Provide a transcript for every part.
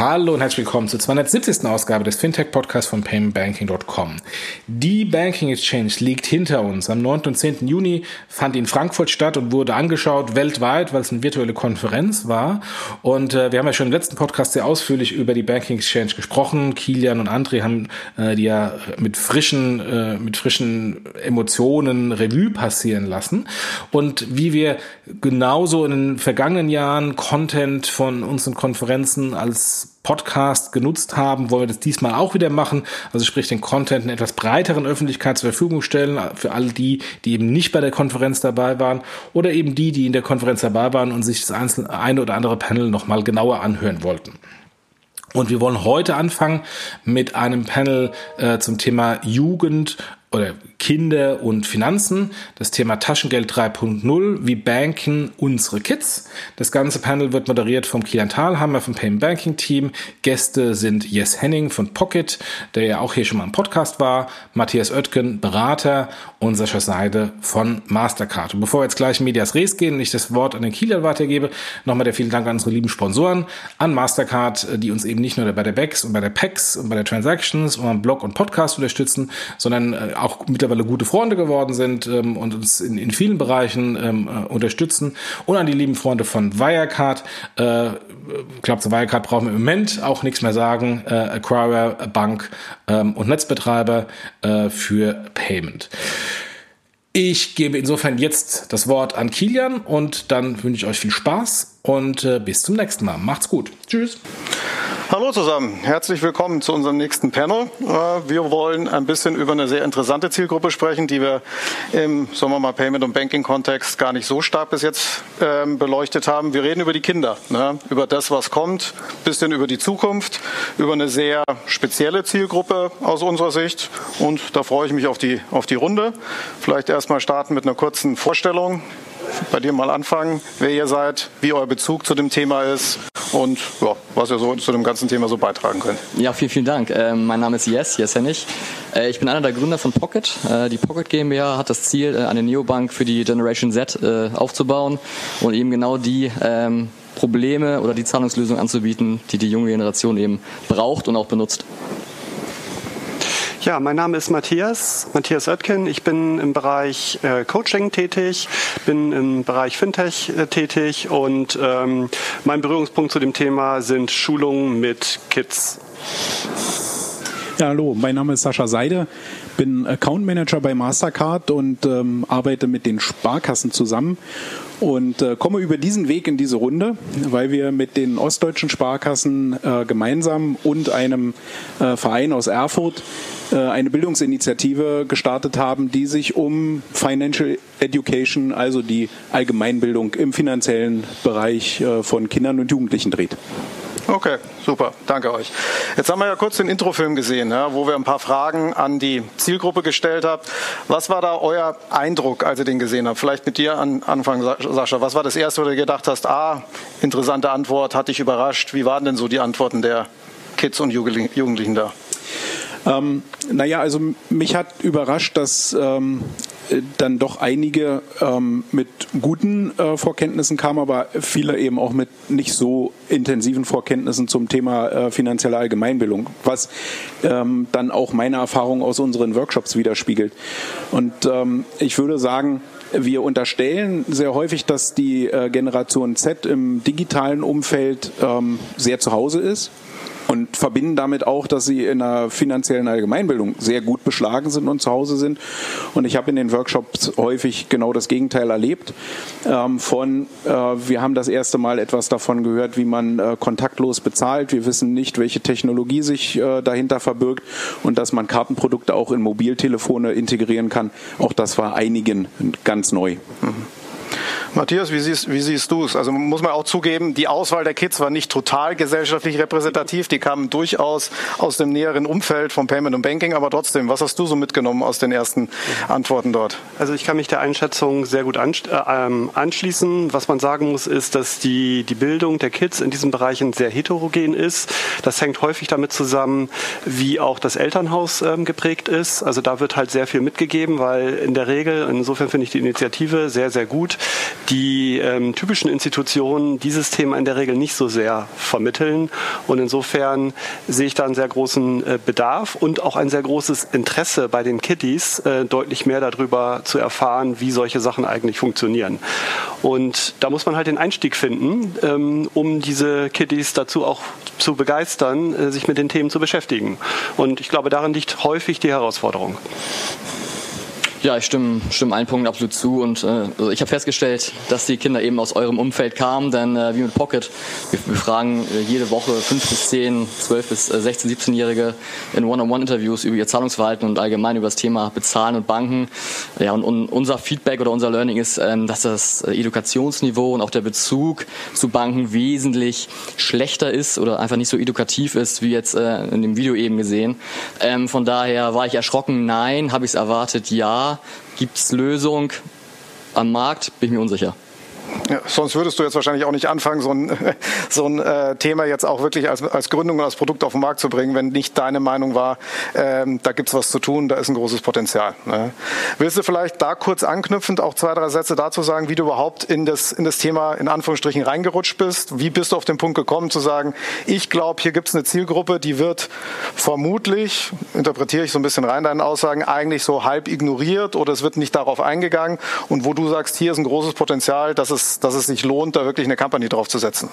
Hallo und herzlich willkommen zur 270. Ausgabe des Fintech-Podcasts von paymentbanking.com. Die Banking Exchange liegt hinter uns. Am 9. und 10. Juni fand in Frankfurt statt und wurde angeschaut weltweit, weil es eine virtuelle Konferenz war. Und äh, wir haben ja schon im letzten Podcast sehr ausführlich über die Banking Exchange gesprochen. Kilian und André haben äh, die ja mit frischen, äh, mit frischen Emotionen Revue passieren lassen. Und wie wir genauso in den vergangenen Jahren Content von unseren Konferenzen als Podcast genutzt haben, wollen wir das diesmal auch wieder machen. Also sprich den Content in etwas breiteren Öffentlichkeit zur Verfügung stellen für all die, die eben nicht bei der Konferenz dabei waren oder eben die, die in der Konferenz dabei waren und sich das einzelne, eine oder andere Panel nochmal genauer anhören wollten. Und wir wollen heute anfangen mit einem Panel äh, zum Thema Jugend oder Kinder und Finanzen, das Thema Taschengeld 3.0, wie banken unsere Kids. Das ganze Panel wird moderiert vom Kilian Thalhammer vom Payment Banking Team. Gäste sind Jess Henning von Pocket, der ja auch hier schon mal im Podcast war, Matthias Oetken, Berater und Sascha Seide von Mastercard. Und bevor wir jetzt gleich in Medias Res gehen und ich das Wort an den Kilian weitergebe, nochmal der vielen Dank an unsere lieben Sponsoren, an Mastercard, die uns eben nicht nur bei der BEX und bei der PEX und bei der Transactions und am Blog und Podcast unterstützen, sondern äh, auch mittlerweile gute Freunde geworden sind ähm, und uns in, in vielen Bereichen ähm, äh, unterstützen. Und an die lieben Freunde von Wirecard. Äh, ich glaube, zu Wirecard brauchen wir im Moment auch nichts mehr sagen. Äh, Acquirer, Bank ähm, und Netzbetreiber äh, für Payment. Ich gebe insofern jetzt das Wort an Kilian und dann wünsche ich euch viel Spaß und äh, bis zum nächsten Mal. Macht's gut. Tschüss. Hallo zusammen, herzlich willkommen zu unserem nächsten Panel. Äh, wir wollen ein bisschen über eine sehr interessante Zielgruppe sprechen, die wir im, sagen wir mal, Payment- und Banking-Kontext gar nicht so stark bis jetzt ähm, beleuchtet haben. Wir reden über die Kinder, ne? über das, was kommt, bisschen über die Zukunft, über eine sehr spezielle Zielgruppe aus unserer Sicht. Und da freue ich mich auf die, auf die Runde. Vielleicht erstmal starten mit einer kurzen Vorstellung bei dir mal anfangen, wer ihr seid, wie euer Bezug zu dem Thema ist und ja, was ihr so zu dem ganzen Thema so beitragen könnt. Ja, vielen, vielen Dank. Äh, mein Name ist Yes, Yes Hennig. Äh, ich bin einer der Gründer von Pocket. Äh, die Pocket GmbH hat das Ziel, äh, eine Neobank für die Generation Z äh, aufzubauen und eben genau die ähm, Probleme oder die Zahlungslösung anzubieten, die die junge Generation eben braucht und auch benutzt. Ja, mein Name ist Matthias, Matthias Oetken. Ich bin im Bereich äh, Coaching tätig, bin im Bereich Fintech äh, tätig und ähm, mein Berührungspunkt zu dem Thema sind Schulungen mit Kids. Ja, hallo, mein Name ist Sascha Seide, bin Account Manager bei Mastercard und ähm, arbeite mit den Sparkassen zusammen und äh, komme über diesen Weg in diese Runde, weil wir mit den ostdeutschen Sparkassen äh, gemeinsam und einem äh, Verein aus Erfurt äh, eine Bildungsinitiative gestartet haben, die sich um Financial Education, also die Allgemeinbildung im finanziellen Bereich äh, von Kindern und Jugendlichen dreht. Okay, super, danke euch. Jetzt haben wir ja kurz den Introfilm gesehen, ja, wo wir ein paar Fragen an die Zielgruppe gestellt haben. Was war da euer Eindruck, als ihr den gesehen habt? Vielleicht mit dir an Anfang, Sascha. Was war das Erste, wo du gedacht hast, ah, interessante Antwort, hat dich überrascht? Wie waren denn so die Antworten der Kids und Jugendlichen da? Ähm, naja, also mich hat überrascht, dass ähm, dann doch einige ähm, mit guten äh, Vorkenntnissen kamen, aber viele eben auch mit nicht so intensiven Vorkenntnissen zum Thema äh, finanzielle Allgemeinbildung, was ähm, dann auch meine Erfahrung aus unseren Workshops widerspiegelt. Und ähm, ich würde sagen, wir unterstellen sehr häufig, dass die äh, Generation Z im digitalen Umfeld ähm, sehr zu Hause ist und verbinden damit auch, dass sie in der finanziellen Allgemeinbildung sehr gut beschlagen sind und zu Hause sind. Und ich habe in den Workshops häufig genau das Gegenteil erlebt. Ähm, von, äh, wir haben das erste Mal etwas davon gehört, wie man äh, kontaktlos bezahlt. Wir wissen nicht, welche Technologie sich äh, dahinter verbirgt und dass man Kartenprodukte auch in Mobiltelefone integrieren kann. Auch das war einigen ganz neu. Mhm. Matthias, wie siehst, wie siehst du es? Also muss man auch zugeben, die Auswahl der Kids war nicht total gesellschaftlich repräsentativ. Die kamen durchaus aus dem näheren Umfeld von Payment und Banking. Aber trotzdem, was hast du so mitgenommen aus den ersten Antworten dort? Also ich kann mich der Einschätzung sehr gut äh, ähm, anschließen. Was man sagen muss, ist, dass die, die Bildung der Kids in diesen Bereichen sehr heterogen ist. Das hängt häufig damit zusammen, wie auch das Elternhaus ähm, geprägt ist. Also da wird halt sehr viel mitgegeben, weil in der Regel, insofern finde ich die Initiative sehr, sehr gut, die ähm, typischen Institutionen dieses Thema in der Regel nicht so sehr vermitteln. Und insofern sehe ich da einen sehr großen äh, Bedarf und auch ein sehr großes Interesse bei den Kiddies, äh, deutlich mehr darüber zu erfahren, wie solche Sachen eigentlich funktionieren. Und da muss man halt den Einstieg finden, ähm, um diese Kiddies dazu auch zu begeistern, äh, sich mit den Themen zu beschäftigen. Und ich glaube, darin liegt häufig die Herausforderung. Ja, ich stimme, stimme allen Punkten absolut zu und äh, also ich habe festgestellt, dass die Kinder eben aus eurem Umfeld kamen, denn äh, wie mit Pocket, wir, wir fragen äh, jede Woche fünf bis zehn, zwölf bis äh, 16, 17-Jährige in One-on-One-Interviews über ihr Zahlungsverhalten und allgemein über das Thema Bezahlen und Banken. Ja, und, und unser Feedback oder unser Learning ist, ähm, dass das Edukationsniveau und auch der Bezug zu Banken wesentlich schlechter ist oder einfach nicht so edukativ ist, wie jetzt äh, in dem Video eben gesehen. Ähm, von daher war ich erschrocken, nein, habe ich es erwartet, ja Gibt es Lösung am Markt? Bin ich mir unsicher. Sonst würdest du jetzt wahrscheinlich auch nicht anfangen, so ein, so ein äh, Thema jetzt auch wirklich als, als Gründung und als Produkt auf den Markt zu bringen, wenn nicht deine Meinung war, ähm, da gibt's was zu tun, da ist ein großes Potenzial. Ne? Willst du vielleicht da kurz anknüpfend auch zwei, drei Sätze dazu sagen, wie du überhaupt in das, in das Thema in Anführungsstrichen reingerutscht bist? Wie bist du auf den Punkt gekommen zu sagen, ich glaube, hier gibt's eine Zielgruppe, die wird vermutlich, interpretiere ich so ein bisschen rein deinen Aussagen, eigentlich so halb ignoriert oder es wird nicht darauf eingegangen und wo du sagst, hier ist ein großes Potenzial, dass es es, dass es sich lohnt, da wirklich eine Company drauf zu setzen?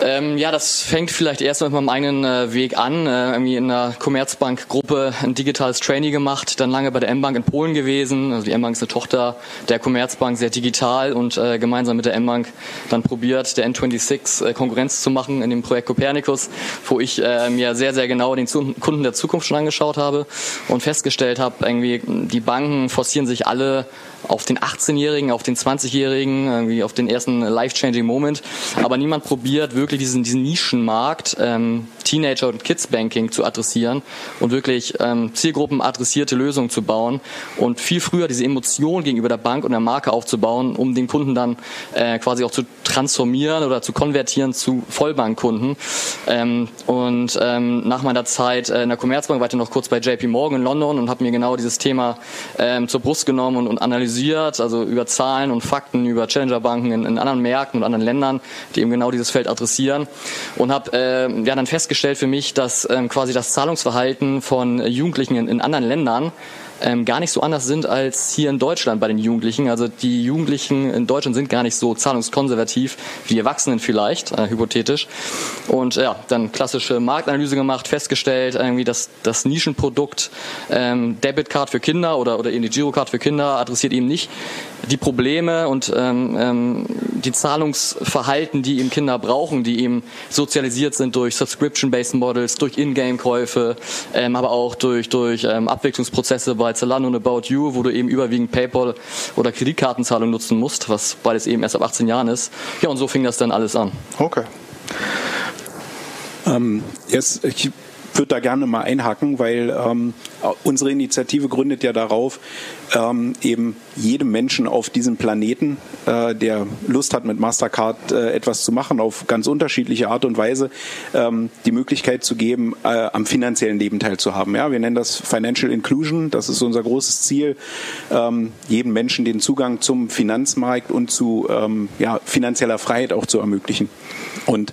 Ähm, ja, das fängt vielleicht erst mit meinem eigenen äh, Weg an. Äh, irgendwie in einer Commerzbank-Gruppe ein digitales Trainee gemacht, dann lange bei der M-Bank in Polen gewesen. Also die M-Bank ist eine Tochter der Commerzbank, sehr digital und äh, gemeinsam mit der M-Bank dann probiert, der N26 äh, Konkurrenz zu machen in dem Projekt Copernicus, wo ich äh, mir sehr, sehr genau den Kunden der Zukunft schon angeschaut habe und festgestellt habe, irgendwie die Banken forcieren sich alle auf den 18-Jährigen, auf den 20-Jährigen, irgendwie auf den ersten life-changing Moment. Aber niemand probiert wirklich diesen, diesen Nischenmarkt ähm, Teenager- und Kids-Banking zu adressieren und wirklich ähm, Zielgruppen adressierte Lösungen zu bauen und viel früher diese Emotion gegenüber der Bank und der Marke aufzubauen, um den Kunden dann äh, quasi auch zu transformieren oder zu konvertieren zu Vollbankkunden. Ähm, und ähm, nach meiner Zeit äh, in der Commerzbank war ich noch kurz bei JP Morgan in London und habe mir genau dieses Thema ähm, zur Brust genommen und, und analysiert also über Zahlen und Fakten, über Challenger-Banken in, in, anderen Märkten und anderen Ländern, die eben genau dieses Feld adressieren und habe äh, ja dann festgestellt für mich, dass ähm, quasi das Zahlungsverhalten von Jugendlichen in, in anderen Ländern ähm, gar nicht so anders sind als hier in Deutschland bei den Jugendlichen. Also die Jugendlichen in Deutschland sind gar nicht so zahlungskonservativ wie die Erwachsenen vielleicht, äh, hypothetisch. Und ja, dann klassische Marktanalyse gemacht, festgestellt, irgendwie, dass das Nischenprodukt ähm, Debitcard für Kinder oder, oder eben die Girocard für Kinder adressiert eben nicht die Probleme und ähm, ähm, die Zahlungsverhalten, die eben Kinder brauchen, die eben sozialisiert sind durch Subscription-based Models, durch Ingame-Käufe, ähm, aber auch durch, durch ähm, Abwicklungsprozesse bei Zalando und About You, wo du eben überwiegend PayPal oder Kreditkartenzahlung nutzen musst, was beides eben erst ab 18 Jahren ist. Ja, und so fing das dann alles an. Okay. Ähm, jetzt, ich würde da gerne mal einhaken, weil ähm, unsere Initiative gründet ja darauf, ähm, eben jedem Menschen auf diesem Planeten, äh, der Lust hat, mit Mastercard äh, etwas zu machen, auf ganz unterschiedliche Art und Weise, ähm, die Möglichkeit zu geben, äh, am finanziellen Leben teilzuhaben. Ja, wir nennen das Financial Inclusion. Das ist unser großes Ziel, ähm, jedem Menschen den Zugang zum Finanzmarkt und zu ähm, ja, finanzieller Freiheit auch zu ermöglichen. Und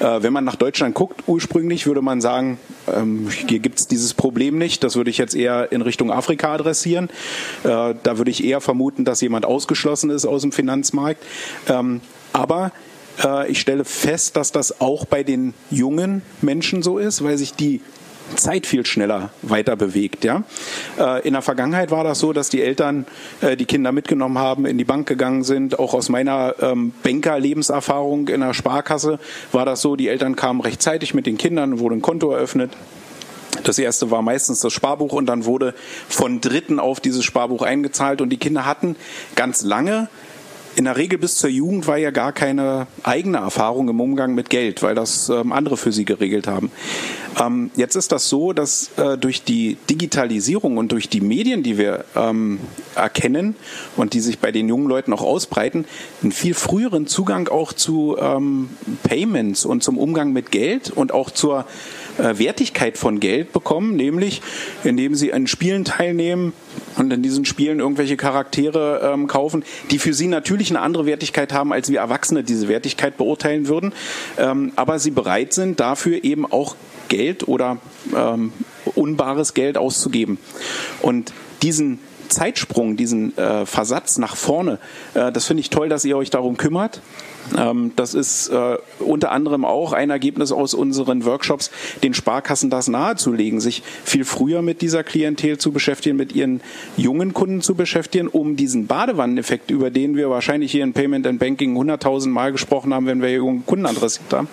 äh, wenn man nach Deutschland guckt, ursprünglich würde man sagen, ähm, hier gibt es dieses Problem nicht. Das würde ich jetzt eher in Richtung Afrika adressieren. Äh, da würde ich eher vermuten, dass jemand ausgeschlossen ist aus dem Finanzmarkt. Ähm, aber äh, ich stelle fest, dass das auch bei den jungen Menschen so ist, weil sich die Zeit viel schneller weiter bewegt. Ja? Äh, in der Vergangenheit war das so, dass die Eltern die Kinder mitgenommen haben, in die Bank gegangen sind. Auch aus meiner ähm, Banker-Lebenserfahrung in der Sparkasse war das so, die Eltern kamen rechtzeitig mit den Kindern, wurde ein Konto eröffnet. Das erste war meistens das Sparbuch und dann wurde von Dritten auf dieses Sparbuch eingezahlt und die Kinder hatten ganz lange in der Regel bis zur Jugend war ja gar keine eigene Erfahrung im Umgang mit Geld, weil das ähm, andere für sie geregelt haben. Ähm, jetzt ist das so, dass äh, durch die Digitalisierung und durch die Medien, die wir ähm, erkennen und die sich bei den jungen Leuten auch ausbreiten, einen viel früheren Zugang auch zu ähm, Payments und zum Umgang mit Geld und auch zur äh, Wertigkeit von Geld bekommen, nämlich indem sie an Spielen teilnehmen und in diesen Spielen irgendwelche Charaktere ähm, kaufen, die für sie natürlich eine andere Wertigkeit haben, als wir Erwachsene diese Wertigkeit beurteilen würden, ähm, aber sie bereit sind, dafür eben auch Geld oder ähm, unbares Geld auszugeben. Und diesen Zeitsprung, diesen äh, Versatz nach vorne, äh, das finde ich toll, dass ihr euch darum kümmert. Ähm, das ist äh, unter anderem auch ein Ergebnis aus unseren Workshops, den Sparkassen das nahezulegen, sich viel früher mit dieser Klientel zu beschäftigen, mit ihren jungen Kunden zu beschäftigen, um diesen Badewanneneffekt, über den wir wahrscheinlich hier in Payment and Banking 100.000 Mal gesprochen haben, wenn wir jungen Kunden adressiert haben,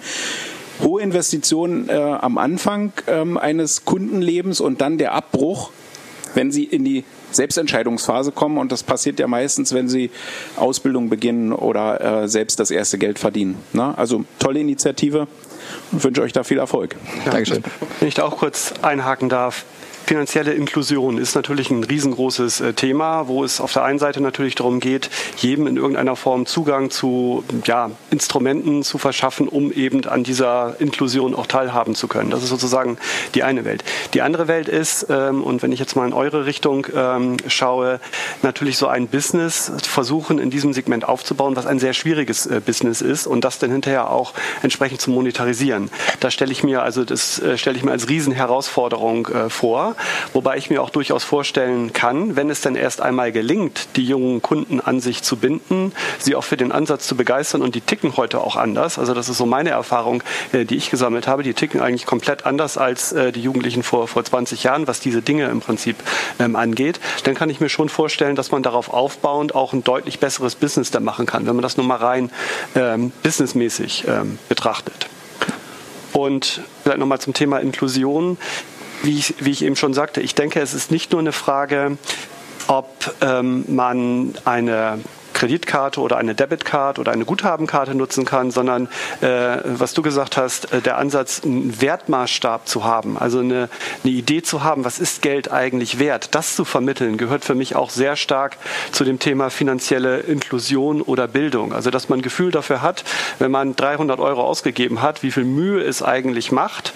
hohe Investitionen äh, am Anfang ähm, eines Kundenlebens und dann der Abbruch, wenn sie in die Selbstentscheidungsphase kommen und das passiert ja meistens, wenn sie Ausbildung beginnen oder äh, selbst das erste Geld verdienen. Ne? Also tolle Initiative und wünsche euch da viel Erfolg. Ja, Dankeschön. Wenn ich da auch kurz einhaken darf. Finanzielle Inklusion ist natürlich ein riesengroßes äh, Thema, wo es auf der einen Seite natürlich darum geht, jedem in irgendeiner Form Zugang zu ja, Instrumenten zu verschaffen, um eben an dieser Inklusion auch teilhaben zu können. Das ist sozusagen die eine Welt. Die andere Welt ist, ähm, und wenn ich jetzt mal in eure Richtung ähm, schaue, natürlich so ein Business versuchen in diesem Segment aufzubauen, was ein sehr schwieriges äh, Business ist und das dann hinterher auch entsprechend zu monetarisieren. Da stelle ich mir also das äh, stelle ich mir als Riesenherausforderung vor. Wobei ich mir auch durchaus vorstellen kann, wenn es dann erst einmal gelingt, die jungen Kunden an sich zu binden, sie auch für den Ansatz zu begeistern und die ticken heute auch anders. Also das ist so meine Erfahrung, äh, die ich gesammelt habe. Die ticken eigentlich komplett anders als äh, die Jugendlichen vor, vor 20 Jahren, was diese Dinge im Prinzip ähm, angeht. Dann kann ich mir schon vorstellen, dass man darauf aufbauend auch ein deutlich besseres Business da machen kann, wenn man das nur mal rein ähm, businessmäßig ähm, betrachtet. Und vielleicht nochmal zum Thema Inklusion wie ich, wie ich eben schon sagte, ich denke, es ist nicht nur eine Frage, ob ähm, man eine Kreditkarte oder eine Debitcard oder eine Guthabenkarte nutzen kann, sondern äh, was du gesagt hast, äh, der Ansatz, einen Wertmaßstab zu haben, also eine, eine Idee zu haben, was ist Geld eigentlich wert, das zu vermitteln, gehört für mich auch sehr stark zu dem Thema finanzielle Inklusion oder Bildung. Also dass man ein Gefühl dafür hat, wenn man 300 Euro ausgegeben hat, wie viel Mühe es eigentlich macht,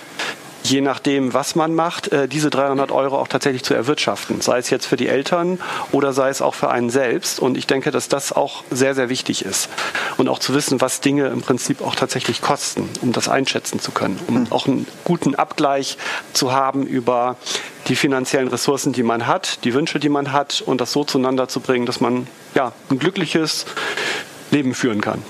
je nachdem, was man macht, äh, diese 300 Euro auch tatsächlich zu erwirtschaften. Sei es jetzt für die Eltern oder sei es auch für einen selbst. Und ich denke, dass das auch sehr, sehr wichtig ist. Und auch zu wissen, was Dinge im Prinzip auch tatsächlich kosten, um das einschätzen zu können. Um mhm. auch einen guten Abgleich zu haben über die finanziellen Ressourcen, die man hat, die Wünsche, die man hat und das so zueinander zu bringen, dass man ja, ein glückliches Leben führen kann.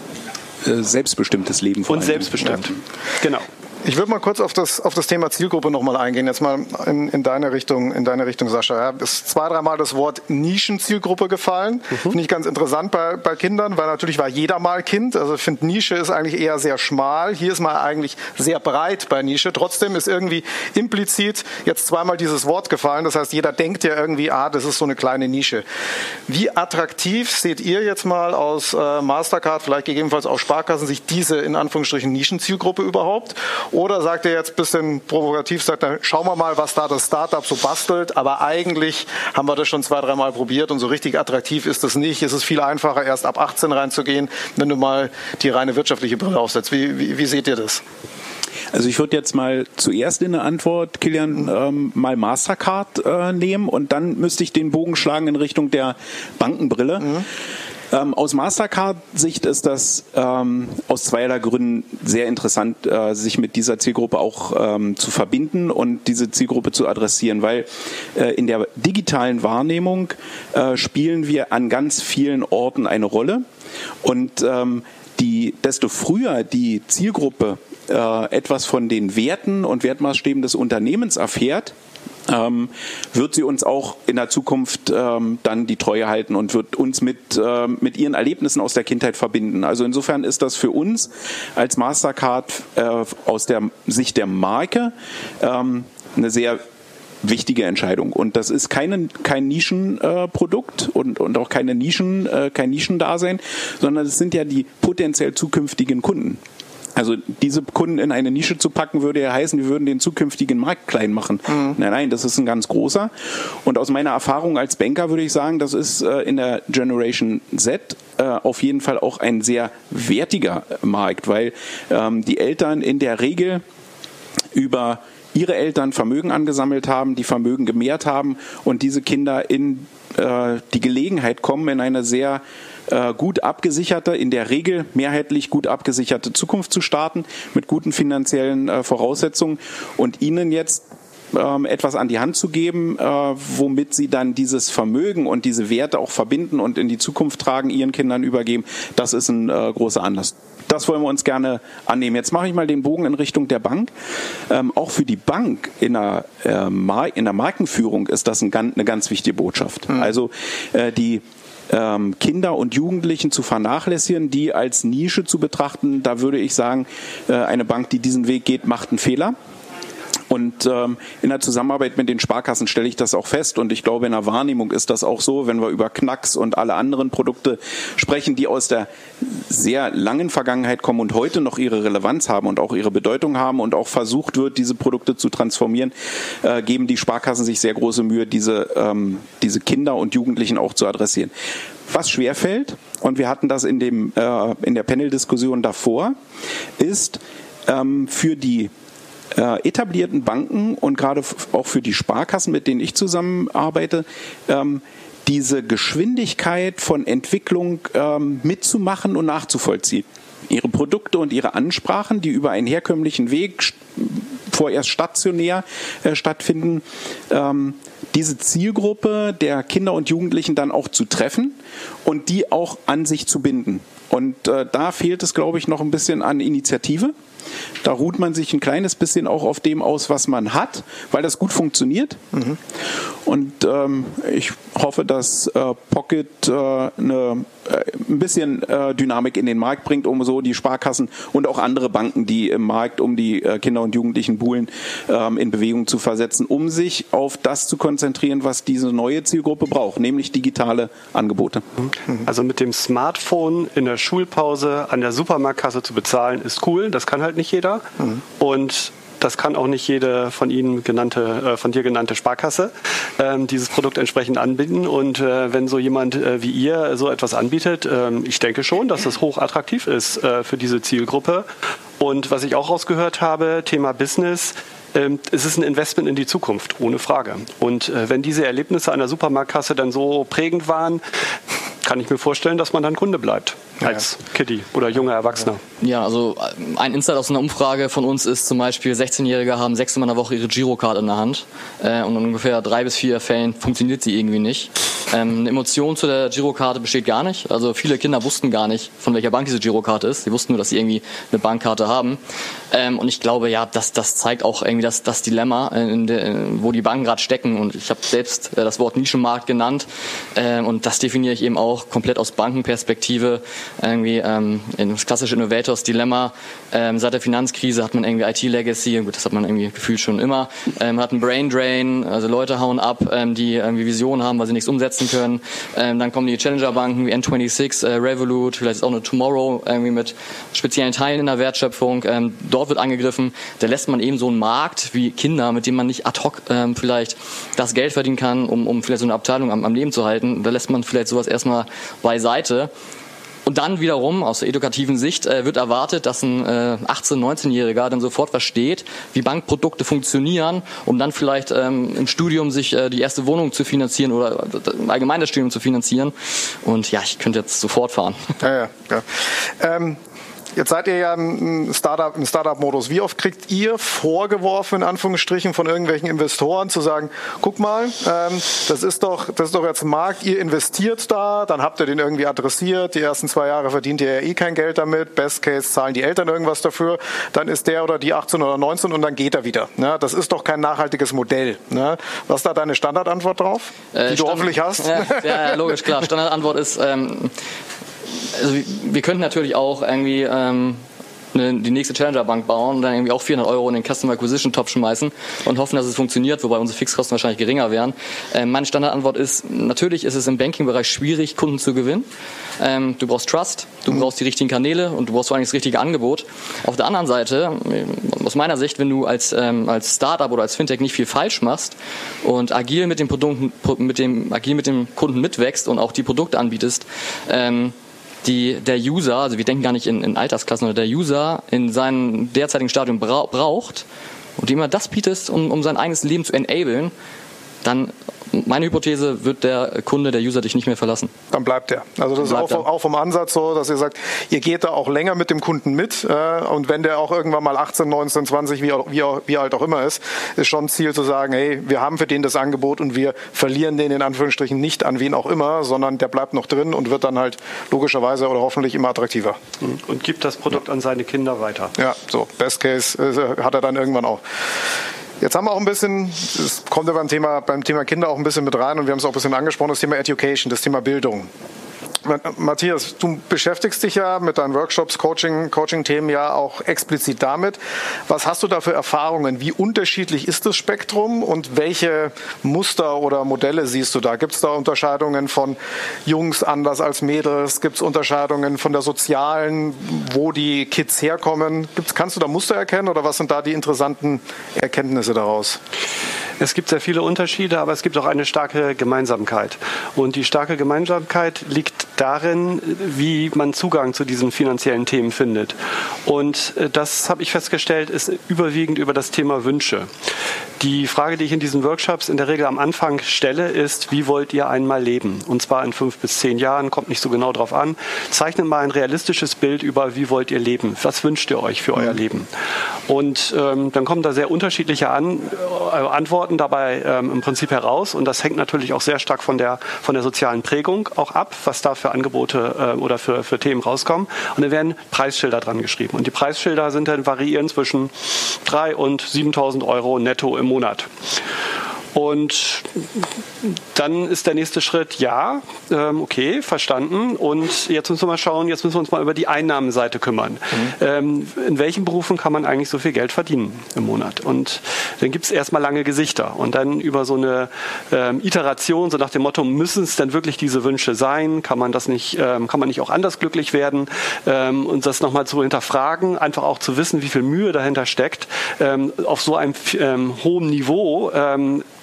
Äh, selbstbestimmtes Leben. Und selbstbestimmt. Ja. Genau. Ich würde mal kurz auf das, auf das Thema Zielgruppe nochmal eingehen. Jetzt mal in, in deine Richtung, in deine Richtung, Sascha. Ja, ist zwei, dreimal das Wort Nischenzielgruppe gefallen. Mhm. Finde ich ganz interessant bei, bei Kindern, weil natürlich war jeder mal Kind. Also ich finde Nische ist eigentlich eher sehr schmal. Hier ist man eigentlich sehr breit bei Nische. Trotzdem ist irgendwie implizit jetzt zweimal dieses Wort gefallen. Das heißt, jeder denkt ja irgendwie, ah, das ist so eine kleine Nische. Wie attraktiv seht ihr jetzt mal aus äh, Mastercard, vielleicht gegebenenfalls auch Sparkassen, sich diese in Anführungsstrichen Nischenzielgruppe überhaupt? Oder sagt ihr jetzt ein bisschen provokativ, sagt er, schauen wir mal, was da das Startup so bastelt. Aber eigentlich haben wir das schon zwei, dreimal probiert und so richtig attraktiv ist das nicht. Es ist viel einfacher, erst ab 18 reinzugehen, wenn du mal die reine wirtschaftliche Brille aufsetzt. Wie, wie, wie seht ihr das? Also ich würde jetzt mal zuerst in der Antwort, Kilian, ähm, mal Mastercard äh, nehmen und dann müsste ich den Bogen schlagen in Richtung der Bankenbrille. Mhm. Ähm, aus Mastercard-Sicht ist das ähm, aus zweierlei Gründen sehr interessant, äh, sich mit dieser Zielgruppe auch ähm, zu verbinden und diese Zielgruppe zu adressieren, weil äh, in der digitalen Wahrnehmung äh, spielen wir an ganz vielen Orten eine Rolle. Und ähm, die, desto früher die Zielgruppe äh, etwas von den Werten und Wertmaßstäben des Unternehmens erfährt, ähm, wird sie uns auch in der Zukunft ähm, dann die Treue halten und wird uns mit, äh, mit ihren Erlebnissen aus der Kindheit verbinden. Also insofern ist das für uns als Mastercard äh, aus der Sicht der Marke ähm, eine sehr wichtige Entscheidung. Und das ist keine, kein Nischenprodukt äh, und, und auch keine Nischen, äh, kein Nischendasein, sondern es sind ja die potenziell zukünftigen Kunden. Also diese Kunden in eine Nische zu packen, würde ja heißen, wir würden den zukünftigen Markt klein machen. Mhm. Nein, nein, das ist ein ganz großer. Und aus meiner Erfahrung als Banker würde ich sagen, das ist äh, in der Generation Z äh, auf jeden Fall auch ein sehr wertiger Markt, weil ähm, die Eltern in der Regel über ihre Eltern Vermögen angesammelt haben, die Vermögen gemehrt haben und diese Kinder in äh, die Gelegenheit kommen, in eine sehr äh, gut abgesicherte, in der Regel mehrheitlich gut abgesicherte Zukunft zu starten, mit guten finanziellen äh, Voraussetzungen und ihnen jetzt ähm, etwas an die Hand zu geben, äh, womit sie dann dieses Vermögen und diese Werte auch verbinden und in die Zukunft tragen, ihren Kindern übergeben, das ist ein äh, großer Anlass das wollen wir uns gerne annehmen. Jetzt mache ich mal den Bogen in Richtung der Bank. Ähm, auch für die Bank in der, in der Markenführung ist das ein, eine ganz wichtige Botschaft. Mhm. Also die ähm, Kinder und Jugendlichen zu vernachlässigen, die als Nische zu betrachten, da würde ich sagen, äh, eine Bank, die diesen Weg geht, macht einen Fehler. Und ähm, in der Zusammenarbeit mit den Sparkassen stelle ich das auch fest. Und ich glaube, in der Wahrnehmung ist das auch so, wenn wir über Knacks und alle anderen Produkte sprechen, die aus der sehr langen Vergangenheit kommen und heute noch ihre Relevanz haben und auch ihre Bedeutung haben und auch versucht wird, diese Produkte zu transformieren, äh, geben die Sparkassen sich sehr große Mühe, diese, ähm, diese Kinder und Jugendlichen auch zu adressieren. Was schwerfällt, und wir hatten das in, dem, äh, in der Panel-Diskussion davor, ist ähm, für die äh, etablierten Banken und gerade auch für die Sparkassen, mit denen ich zusammenarbeite, ähm, diese Geschwindigkeit von Entwicklung ähm, mitzumachen und nachzuvollziehen. Ihre Produkte und ihre Ansprachen, die über einen herkömmlichen Weg vorerst stationär äh, stattfinden, ähm, diese Zielgruppe der Kinder und Jugendlichen dann auch zu treffen und die auch an sich zu binden. Und äh, da fehlt es, glaube ich, noch ein bisschen an Initiative. Da ruht man sich ein kleines bisschen auch auf dem aus, was man hat, weil das gut funktioniert. Mhm. Und ähm, ich hoffe, dass äh, Pocket äh, eine, äh, ein bisschen äh, Dynamik in den Markt bringt, um so die Sparkassen und auch andere Banken, die im Markt um die äh, Kinder und Jugendlichen buhlen, ähm, in Bewegung zu versetzen, um sich auf das zu konzentrieren, was diese neue Zielgruppe braucht, nämlich digitale Angebote. Also mit dem Smartphone in der Schulpause an der Supermarktkasse zu bezahlen, ist cool. Das kann halt nicht jeder. Mhm. Und das kann auch nicht jede von Ihnen genannte, äh, von dir genannte Sparkasse ähm, dieses Produkt entsprechend anbieten. Und äh, wenn so jemand äh, wie ihr so etwas anbietet, ähm, ich denke schon, dass das hoch attraktiv ist äh, für diese Zielgruppe. Und was ich auch rausgehört habe, Thema Business, ähm, es ist ein Investment in die Zukunft, ohne Frage. Und äh, wenn diese Erlebnisse der Supermarktkasse dann so prägend waren, kann ich mir vorstellen, dass man dann Kunde bleibt als Kitty oder junger Erwachsener. Ja, also äh, ein Insight aus einer Umfrage von uns ist zum Beispiel, 16-Jährige haben sechsmal in der Woche ihre Girocard in der Hand äh, und in ungefähr drei bis vier Fällen funktioniert sie irgendwie nicht. Ähm, eine Emotion zu der Girokarte besteht gar nicht. Also viele Kinder wussten gar nicht, von welcher Bank diese Girokarte ist. Sie wussten nur, dass sie irgendwie eine Bankkarte haben. Ähm, und ich glaube, ja, das, das zeigt auch irgendwie das, das Dilemma, in der, wo die Banken gerade stecken. Und ich habe selbst äh, das Wort Nischenmarkt genannt. Ähm, und das definiere ich eben auch komplett aus Bankenperspektive irgendwie ähm, das klassische Innovators Dilemma. Ähm, seit der Finanzkrise hat man irgendwie IT-Legacy, gut, das hat man irgendwie gefühlt schon immer. Ähm, hat einen Brain Drain, also Leute hauen ab, ähm, die irgendwie Visionen haben, weil sie nichts umsetzen können. Ähm, dann kommen die Challenger-Banken wie N26, äh, Revolut, vielleicht ist auch eine Tomorrow irgendwie mit speziellen Teilen in der Wertschöpfung. Ähm, dort wird angegriffen. Da lässt man eben so einen Markt wie Kinder, mit dem man nicht ad hoc ähm, vielleicht das Geld verdienen kann, um, um vielleicht so eine Abteilung am, am Leben zu halten. Da lässt man vielleicht sowas erstmal beiseite. Und dann wiederum aus der edukativen Sicht äh, wird erwartet, dass ein äh, 18-, 19-Jähriger dann sofort versteht, wie Bankprodukte funktionieren, um dann vielleicht ähm, im Studium sich äh, die erste Wohnung zu finanzieren oder äh, allgemein das Studium zu finanzieren. Und ja, ich könnte jetzt sofort fahren. Ja, ja, ja. Ähm Jetzt seid ihr ja im Startup, im Startup-Modus. Wie oft kriegt ihr vorgeworfen, in Anführungsstrichen, von irgendwelchen Investoren zu sagen, guck mal, ähm, das ist doch, das ist doch jetzt ein Markt, ihr investiert da, dann habt ihr den irgendwie adressiert, die ersten zwei Jahre verdient ihr ja eh kein Geld damit, Best Case zahlen die Eltern irgendwas dafür, dann ist der oder die 18 oder 19 und dann geht er wieder. Ne? Das ist doch kein nachhaltiges Modell. Ne? Was ist da deine Standardantwort drauf, äh, die du hoffentlich hast? Ja, ja, logisch, klar. Standardantwort ist, ähm, also wir könnten natürlich auch irgendwie ähm, eine, die nächste Challenger-Bank bauen und dann irgendwie auch 400 Euro in den Customer Acquisition-Top schmeißen und hoffen, dass es funktioniert, wobei unsere Fixkosten wahrscheinlich geringer wären. Ähm, meine Standardantwort ist, natürlich ist es im Banking-Bereich schwierig, Kunden zu gewinnen. Ähm, du brauchst Trust, du mhm. brauchst die richtigen Kanäle und du brauchst vor allem das richtige Angebot. Auf der anderen Seite, äh, aus meiner Sicht, wenn du als, ähm, als Startup oder als Fintech nicht viel falsch machst und agil mit dem Produkten, mit dem, agil mit dem Kunden mitwächst und auch die Produkte anbietest, ähm, die der User, also wir denken gar nicht in, in Altersklassen, oder der User in seinem derzeitigen Stadium bra braucht und dem er das bietest, um, um sein eigenes Leben zu enablen, dann meine Hypothese, wird der Kunde, der User dich nicht mehr verlassen. Dann bleibt er. Also das ist auch, auch, vom Ansatz so, dass ihr sagt, ihr geht da auch länger mit dem Kunden mit äh, und wenn der auch irgendwann mal 18, 19, 20, wie, wie, wie alt auch immer ist, ist schon Ziel zu sagen, hey, wir haben für den das Angebot und wir verlieren den in Anführungsstrichen nicht an wen auch immer, sondern der bleibt noch drin und wird dann halt logischerweise oder hoffentlich immer attraktiver. Und gibt das Produkt an seine Kinder weiter. Ja, so, Best Case äh, hat er dann irgendwann auch. Jetzt haben wir auch ein bisschen, es kommt ja beim Thema, beim Thema Kinder auch ein bisschen mit rein und wir haben es auch ein bisschen angesprochen, das Thema Education, das Thema Bildung. Matthias, du beschäftigst dich ja mit deinen Workshops, Coaching, Coaching-Themen ja auch explizit damit. Was hast du da für Erfahrungen? Wie unterschiedlich ist das Spektrum und welche Muster oder Modelle siehst du da? Gibt es da Unterscheidungen von Jungs anders als Mädels? Gibt es Unterscheidungen von der sozialen, wo die Kids herkommen? Gibt's, kannst du da Muster erkennen oder was sind da die interessanten Erkenntnisse daraus? Es gibt sehr viele Unterschiede, aber es gibt auch eine starke Gemeinsamkeit. Und die starke Gemeinsamkeit liegt darin, wie man Zugang zu diesen finanziellen Themen findet. Und äh, das habe ich festgestellt, ist überwiegend über das Thema Wünsche. Die Frage, die ich in diesen Workshops in der Regel am Anfang stelle, ist, wie wollt ihr einmal leben? Und zwar in fünf bis zehn Jahren, kommt nicht so genau drauf an. Zeichnet mal ein realistisches Bild über, wie wollt ihr leben? Was wünscht ihr euch für euer mhm. Leben? Und ähm, dann kommen da sehr unterschiedliche an, äh, Antworten dabei ähm, im Prinzip heraus. Und das hängt natürlich auch sehr stark von der, von der sozialen Prägung auch ab, was da für Angebote äh, oder für, für Themen rauskommen. Und dann werden Preisschilder dran geschrieben. Und die Preisschilder sind dann variieren zwischen 3.000 und 7.000 Euro netto im Monat. Und dann ist der nächste Schritt, ja, ähm, okay, verstanden. Und jetzt müssen wir mal schauen, jetzt müssen wir uns mal über die Einnahmenseite kümmern. Mhm. Ähm, in welchen Berufen kann man eigentlich so viel Geld verdienen im Monat? Und dann gibt es erstmal lange Gesichter. Und dann über so eine ähm, Iteration, so nach dem Motto, müssen es denn wirklich diese Wünsche sein? Kann man das nicht, ähm, kann man nicht auch anders glücklich werden? Ähm, und das nochmal zu hinterfragen, einfach auch zu wissen, wie viel Mühe dahinter steckt, ähm, auf so einem hohen Niveau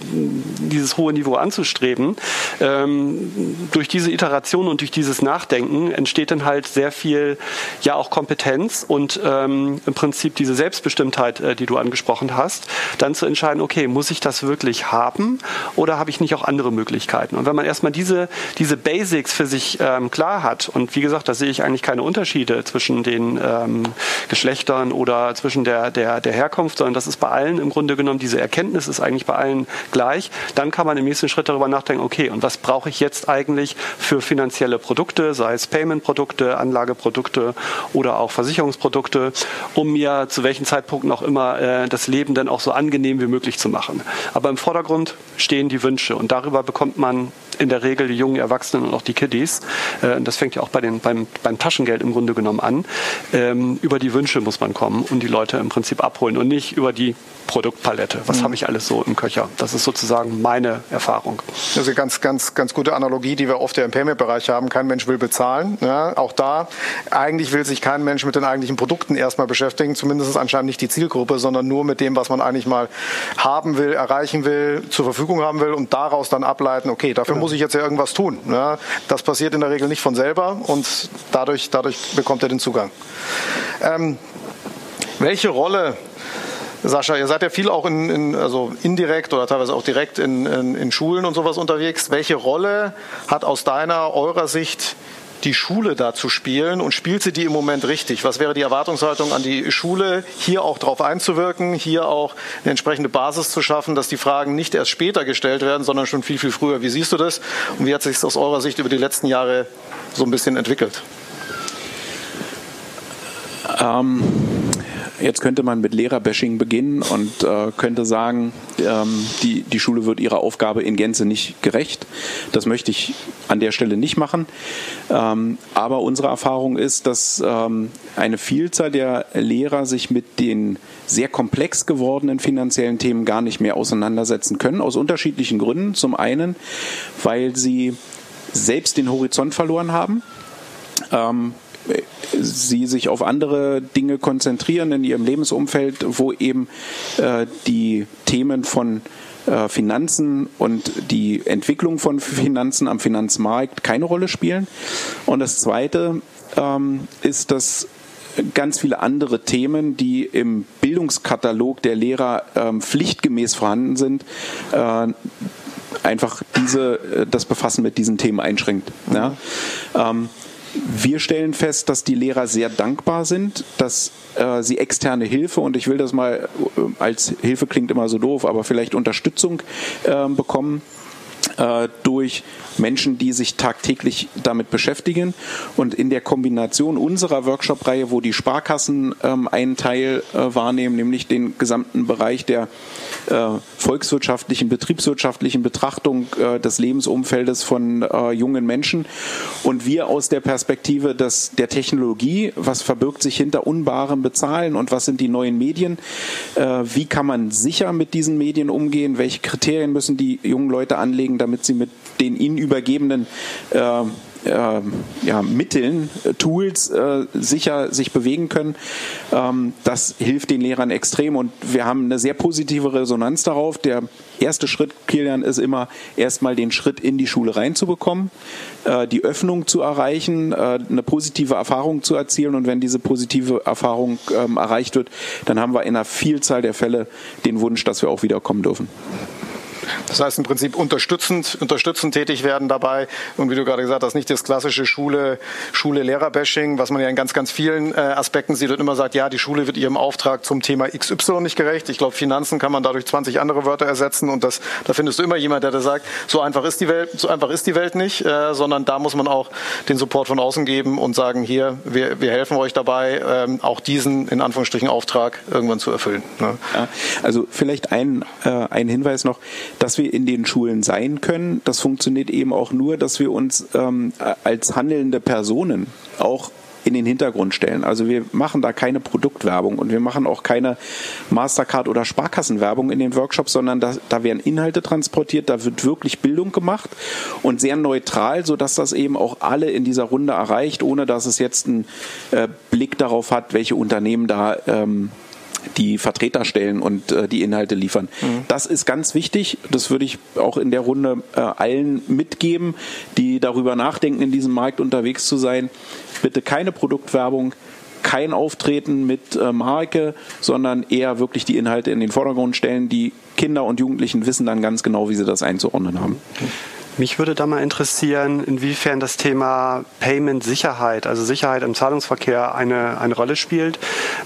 dieses hohe Niveau anzustreben. Ähm, durch diese Iteration und durch dieses Nachdenken entsteht dann halt sehr viel, ja auch Kompetenz und ähm, im Prinzip diese Selbstbestimmtheit, äh, die du angesprochen hast, dann zu entscheiden, okay, muss ich das wirklich haben oder habe ich nicht auch andere Möglichkeiten? Und wenn man erstmal diese, diese Basics für sich ähm, klar hat, und wie gesagt, da sehe ich eigentlich keine Unterschiede zwischen den ähm, Geschlechtern oder zwischen der, der, der Herkunft, sondern das ist bei allen im Grunde genommen, diese Erkenntnis ist eigentlich bei allen gleich, dann kann man im nächsten Schritt darüber nachdenken, okay, und was brauche ich jetzt eigentlich für finanzielle Produkte, sei es Payment-Produkte, Anlageprodukte oder auch Versicherungsprodukte, um mir zu welchen Zeitpunkten auch immer äh, das Leben dann auch so angenehm wie möglich zu machen. Aber im Vordergrund stehen die Wünsche und darüber bekommt man in der Regel die jungen Erwachsenen und auch die Kiddies. Äh, das fängt ja auch bei den, beim, beim Taschengeld im Grunde genommen an. Ähm, über die Wünsche muss man kommen und die Leute im Prinzip abholen und nicht über die Produktpalette. Was mhm. habe ich alles so im Köcher? Das ist sozusagen meine Erfahrung. Das ist eine ganz, ganz, ganz gute Analogie, die wir oft ja im Payment-Bereich haben. Kein Mensch will bezahlen. Ja, auch da, eigentlich will sich kein Mensch mit den eigentlichen Produkten erstmal beschäftigen. Zumindest ist anscheinend nicht die Zielgruppe, sondern nur mit dem, was man eigentlich mal haben will, erreichen will, zur Verfügung haben will und daraus dann ableiten, okay, dafür genau. muss ich jetzt ja irgendwas tun. Ja, das passiert in der Regel nicht von selber und dadurch, dadurch bekommt er den Zugang. Ähm, welche Rolle Sascha, ihr seid ja viel auch in, in also indirekt oder teilweise auch direkt in, in, in, Schulen und sowas unterwegs. Welche Rolle hat aus deiner, eurer Sicht die Schule da zu spielen und spielt sie die im Moment richtig? Was wäre die Erwartungshaltung an die Schule, hier auch darauf einzuwirken, hier auch eine entsprechende Basis zu schaffen, dass die Fragen nicht erst später gestellt werden, sondern schon viel, viel früher? Wie siehst du das und wie hat sich das aus eurer Sicht über die letzten Jahre so ein bisschen entwickelt? Ähm jetzt könnte man mit Lehrerbashing beginnen und äh, könnte sagen, ähm, die, die Schule wird ihrer Aufgabe in Gänze nicht gerecht. Das möchte ich an der Stelle nicht machen. Ähm, aber unsere Erfahrung ist, dass ähm, eine Vielzahl der Lehrer sich mit den sehr komplex gewordenen finanziellen Themen gar nicht mehr auseinandersetzen können, aus unterschiedlichen Gründen. Zum einen, weil sie selbst den Horizont verloren haben. Ähm, sie sich auf andere Dinge konzentrieren in ihrem Lebensumfeld, wo eben äh, die Themen von äh, Finanzen und die Entwicklung von Finanzen am Finanzmarkt keine Rolle spielen. Und das Zweite ähm, ist, dass ganz viele andere Themen, die im Bildungskatalog der Lehrer ähm, pflichtgemäß vorhanden sind, äh, einfach diese, das Befassen mit diesen Themen einschränkt. Ja? Ähm, wir stellen fest, dass die Lehrer sehr dankbar sind, dass äh, sie externe Hilfe und ich will das mal äh, als Hilfe klingt immer so doof, aber vielleicht Unterstützung äh, bekommen äh, durch Menschen, die sich tagtäglich damit beschäftigen. Und in der Kombination unserer Workshop-Reihe, wo die Sparkassen ähm, einen Teil äh, wahrnehmen, nämlich den gesamten Bereich der volkswirtschaftlichen, betriebswirtschaftlichen Betrachtung äh, des Lebensumfeldes von äh, jungen Menschen. Und wir aus der Perspektive des, der Technologie, was verbirgt sich hinter unbarem Bezahlen und was sind die neuen Medien, äh, wie kann man sicher mit diesen Medien umgehen, welche Kriterien müssen die jungen Leute anlegen, damit sie mit den ihnen übergebenen äh, äh, ja, Mitteln, äh, Tools äh, sicher sich bewegen können. Ähm, das hilft den Lehrern extrem und wir haben eine sehr positive Resonanz darauf. Der erste Schritt, Kilian, ist immer erstmal den Schritt in die Schule reinzubekommen, äh, die Öffnung zu erreichen, äh, eine positive Erfahrung zu erzielen und wenn diese positive Erfahrung ähm, erreicht wird, dann haben wir in einer Vielzahl der Fälle den Wunsch, dass wir auch wiederkommen dürfen. Das heißt im Prinzip unterstützend, unterstützend tätig werden dabei. Und wie du gerade gesagt hast, nicht das klassische Schule, Schule-Lehrer-Bashing, was man ja in ganz, ganz vielen äh, Aspekten sieht und immer sagt, ja, die Schule wird ihrem Auftrag zum Thema XY nicht gerecht. Ich glaube, Finanzen kann man dadurch 20 andere Wörter ersetzen und das, da findest du immer jemand, der da sagt, so einfach ist die Welt, so einfach ist die Welt nicht, äh, sondern da muss man auch den Support von außen geben und sagen, hier, wir, wir helfen euch dabei, ähm, auch diesen in Anführungsstrichen Auftrag irgendwann zu erfüllen. Ne? Ja, also vielleicht ein, äh, ein Hinweis noch, dass wir in den Schulen sein können. Das funktioniert eben auch nur, dass wir uns ähm, als handelnde Personen auch in den Hintergrund stellen. Also wir machen da keine Produktwerbung und wir machen auch keine Mastercard oder Sparkassenwerbung in den Workshops, sondern da, da werden Inhalte transportiert, da wird wirklich Bildung gemacht und sehr neutral, sodass das eben auch alle in dieser Runde erreicht, ohne dass es jetzt einen äh, Blick darauf hat, welche Unternehmen da ähm, die Vertreter stellen und äh, die Inhalte liefern. Mhm. Das ist ganz wichtig. Das würde ich auch in der Runde äh, allen mitgeben, die darüber nachdenken, in diesem Markt unterwegs zu sein. Bitte keine Produktwerbung, kein Auftreten mit äh, Marke, sondern eher wirklich die Inhalte in den Vordergrund stellen. Die Kinder und Jugendlichen wissen dann ganz genau, wie sie das einzuordnen haben. Mhm. Mich würde da mal interessieren, inwiefern das Thema Payment-Sicherheit, also Sicherheit im Zahlungsverkehr, eine, eine Rolle spielt.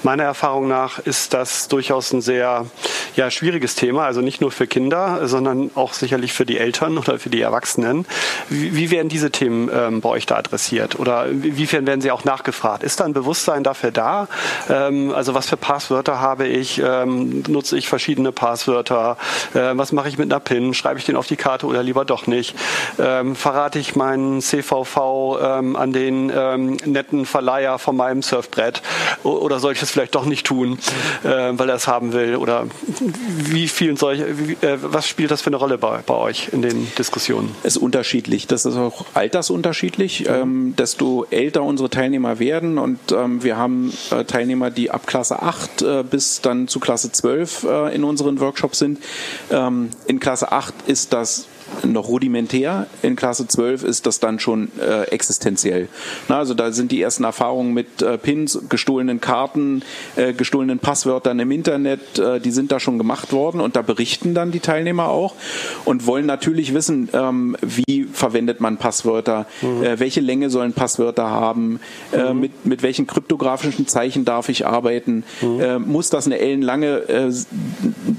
Meiner Erfahrung nach ist das durchaus ein sehr ja, schwieriges Thema, also nicht nur für Kinder, sondern auch sicherlich für die Eltern oder für die Erwachsenen. Wie, wie werden diese Themen ähm, bei euch da adressiert oder inwiefern werden sie auch nachgefragt? Ist da ein Bewusstsein dafür da? Ähm, also was für Passwörter habe ich? Ähm, nutze ich verschiedene Passwörter? Äh, was mache ich mit einer PIN? Schreibe ich den auf die Karte oder lieber doch nicht? Ähm, verrate ich meinen CVV ähm, an den ähm, netten Verleiher von meinem Surfbrett oder soll ich es vielleicht doch nicht tun, äh, weil er es haben will? Oder wie vielen solche, äh, was spielt das für eine Rolle bei, bei euch in den Diskussionen? Es ist unterschiedlich. Das ist auch altersunterschiedlich. Ähm, desto älter unsere Teilnehmer werden und ähm, wir haben äh, Teilnehmer, die ab Klasse 8 äh, bis dann zu Klasse 12 äh, in unseren Workshops sind. Ähm, in Klasse 8 ist das noch rudimentär. In Klasse 12 ist das dann schon äh, existenziell. Na, also da sind die ersten Erfahrungen mit äh, Pins, gestohlenen Karten, äh, gestohlenen Passwörtern im Internet, äh, die sind da schon gemacht worden und da berichten dann die Teilnehmer auch und wollen natürlich wissen, ähm, wie verwendet man Passwörter, mhm. Äh, welche Länge sollen Passwörter haben, äh, mhm. mit, mit welchen kryptografischen Zeichen darf ich arbeiten, mhm. muss das eine ellenlange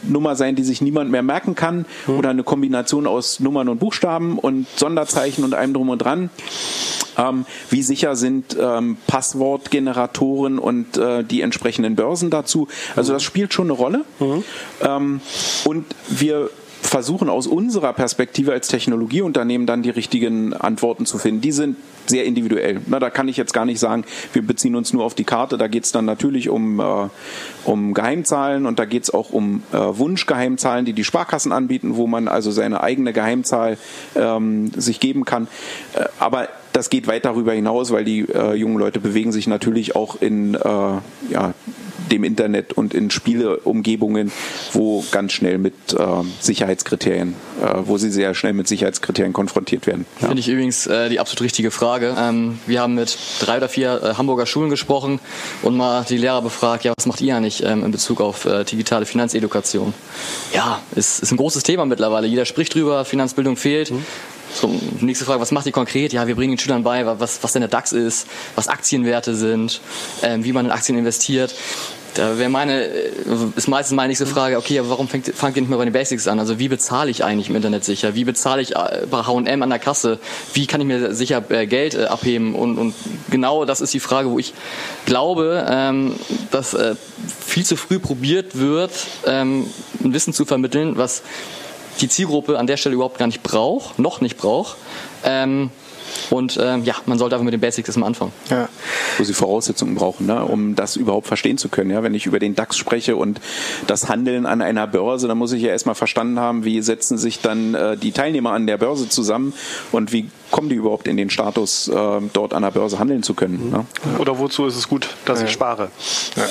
Nummer sein, die sich niemand mehr merken kann mhm. oder eine Kombination aus Nummern und Buchstaben und Sonderzeichen und allem drum und dran. Ähm, wie sicher sind ähm, Passwortgeneratoren und äh, die entsprechenden Börsen dazu? Also das spielt schon eine Rolle. Mhm. Ähm, und wir versuchen aus unserer Perspektive als Technologieunternehmen dann die richtigen Antworten zu finden. Die sind sehr individuell. Na, da kann ich jetzt gar nicht sagen, wir beziehen uns nur auf die Karte. Da geht es dann natürlich um, äh, um Geheimzahlen und da geht es auch um äh, Wunschgeheimzahlen, die die Sparkassen anbieten, wo man also seine eigene Geheimzahl ähm, sich geben kann. Äh, aber das geht weit darüber hinaus, weil die äh, jungen Leute bewegen sich natürlich auch in äh, ja, dem Internet und in Spieleumgebungen, wo ganz schnell mit äh, Sicherheitskriterien, äh, wo sie sehr schnell mit Sicherheitskriterien konfrontiert werden. Ja. Finde ich übrigens äh, die absolut richtige Frage. Ähm, wir haben mit drei oder vier äh, Hamburger Schulen gesprochen und mal die Lehrer befragt, ja, was macht ihr eigentlich ähm, in Bezug auf äh, digitale Finanzedukation? Ja, ist, ist ein großes Thema mittlerweile. Jeder spricht drüber, Finanzbildung fehlt. Mhm. So, nächste Frage, was macht ihr konkret? Ja, wir bringen den Schülern bei, was, was denn der DAX ist, was Aktienwerte sind, ähm, wie man in Aktien investiert. Da wäre meine, äh, ist meistens meine nächste Frage, okay, aber warum fängt, fangt ihr nicht mehr bei den Basics an? Also wie bezahle ich eigentlich im Internet sicher? Wie bezahle ich äh, bei H&M an der Kasse? Wie kann ich mir sicher äh, Geld abheben? Und, und genau das ist die Frage, wo ich glaube, ähm, dass viel zu früh probiert wird, ähm, ein Wissen zu vermitteln, was die Zielgruppe an der Stelle überhaupt gar nicht braucht, noch nicht braucht. Ähm, und ähm, ja, man sollte einfach mit den Basics erstmal anfangen. Ja. Wo sie Voraussetzungen brauchen, ne, um das überhaupt verstehen zu können. Ja, wenn ich über den DAX spreche und das Handeln an einer Börse, dann muss ich ja erstmal verstanden haben, wie setzen sich dann äh, die Teilnehmer an der Börse zusammen und wie kommen die überhaupt in den Status, äh, dort an der Börse handeln zu können. Ne? Oder wozu ist es gut, dass ja. ich spare? Ja.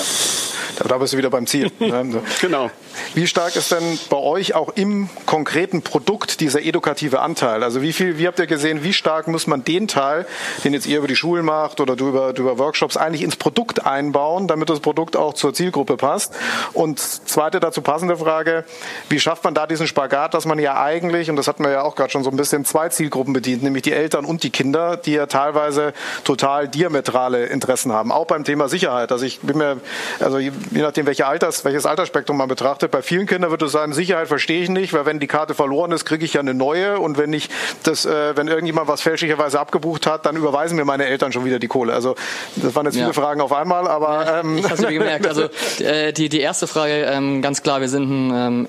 Da bist du wieder beim Ziel. Ne? genau. Wie stark ist denn bei euch auch im konkreten Produkt dieser edukative Anteil? Also wie viel, wie habt ihr gesehen, wie stark muss man den Teil, den jetzt ihr über die Schulen macht oder du über, du über Workshops eigentlich ins Produkt einbauen, damit das Produkt auch zur Zielgruppe passt? Und zweite dazu passende Frage, wie schafft man da diesen Spagat, dass man ja eigentlich, und das hatten wir ja auch gerade schon so ein bisschen, zwei Zielgruppen bedient, nämlich die Eltern und die Kinder, die ja teilweise total diametrale Interessen haben, auch beim Thema Sicherheit. Also ich bin mir, also je nachdem, welche Alters, welches Altersspektrum man betrachtet, bei vielen Kindern wird es sein, Sicherheit verstehe ich nicht, weil wenn die Karte verloren ist, kriege ich ja eine neue und wenn ich das, äh, wenn irgendjemand was fälschlicherweise abgebucht hat, dann überweisen mir meine Eltern schon wieder die Kohle. Also das waren jetzt viele ja. Fragen auf einmal, aber ähm. ich habe es gemerkt. Also äh, die die erste Frage ähm, ganz klar, wir sind ein ähm,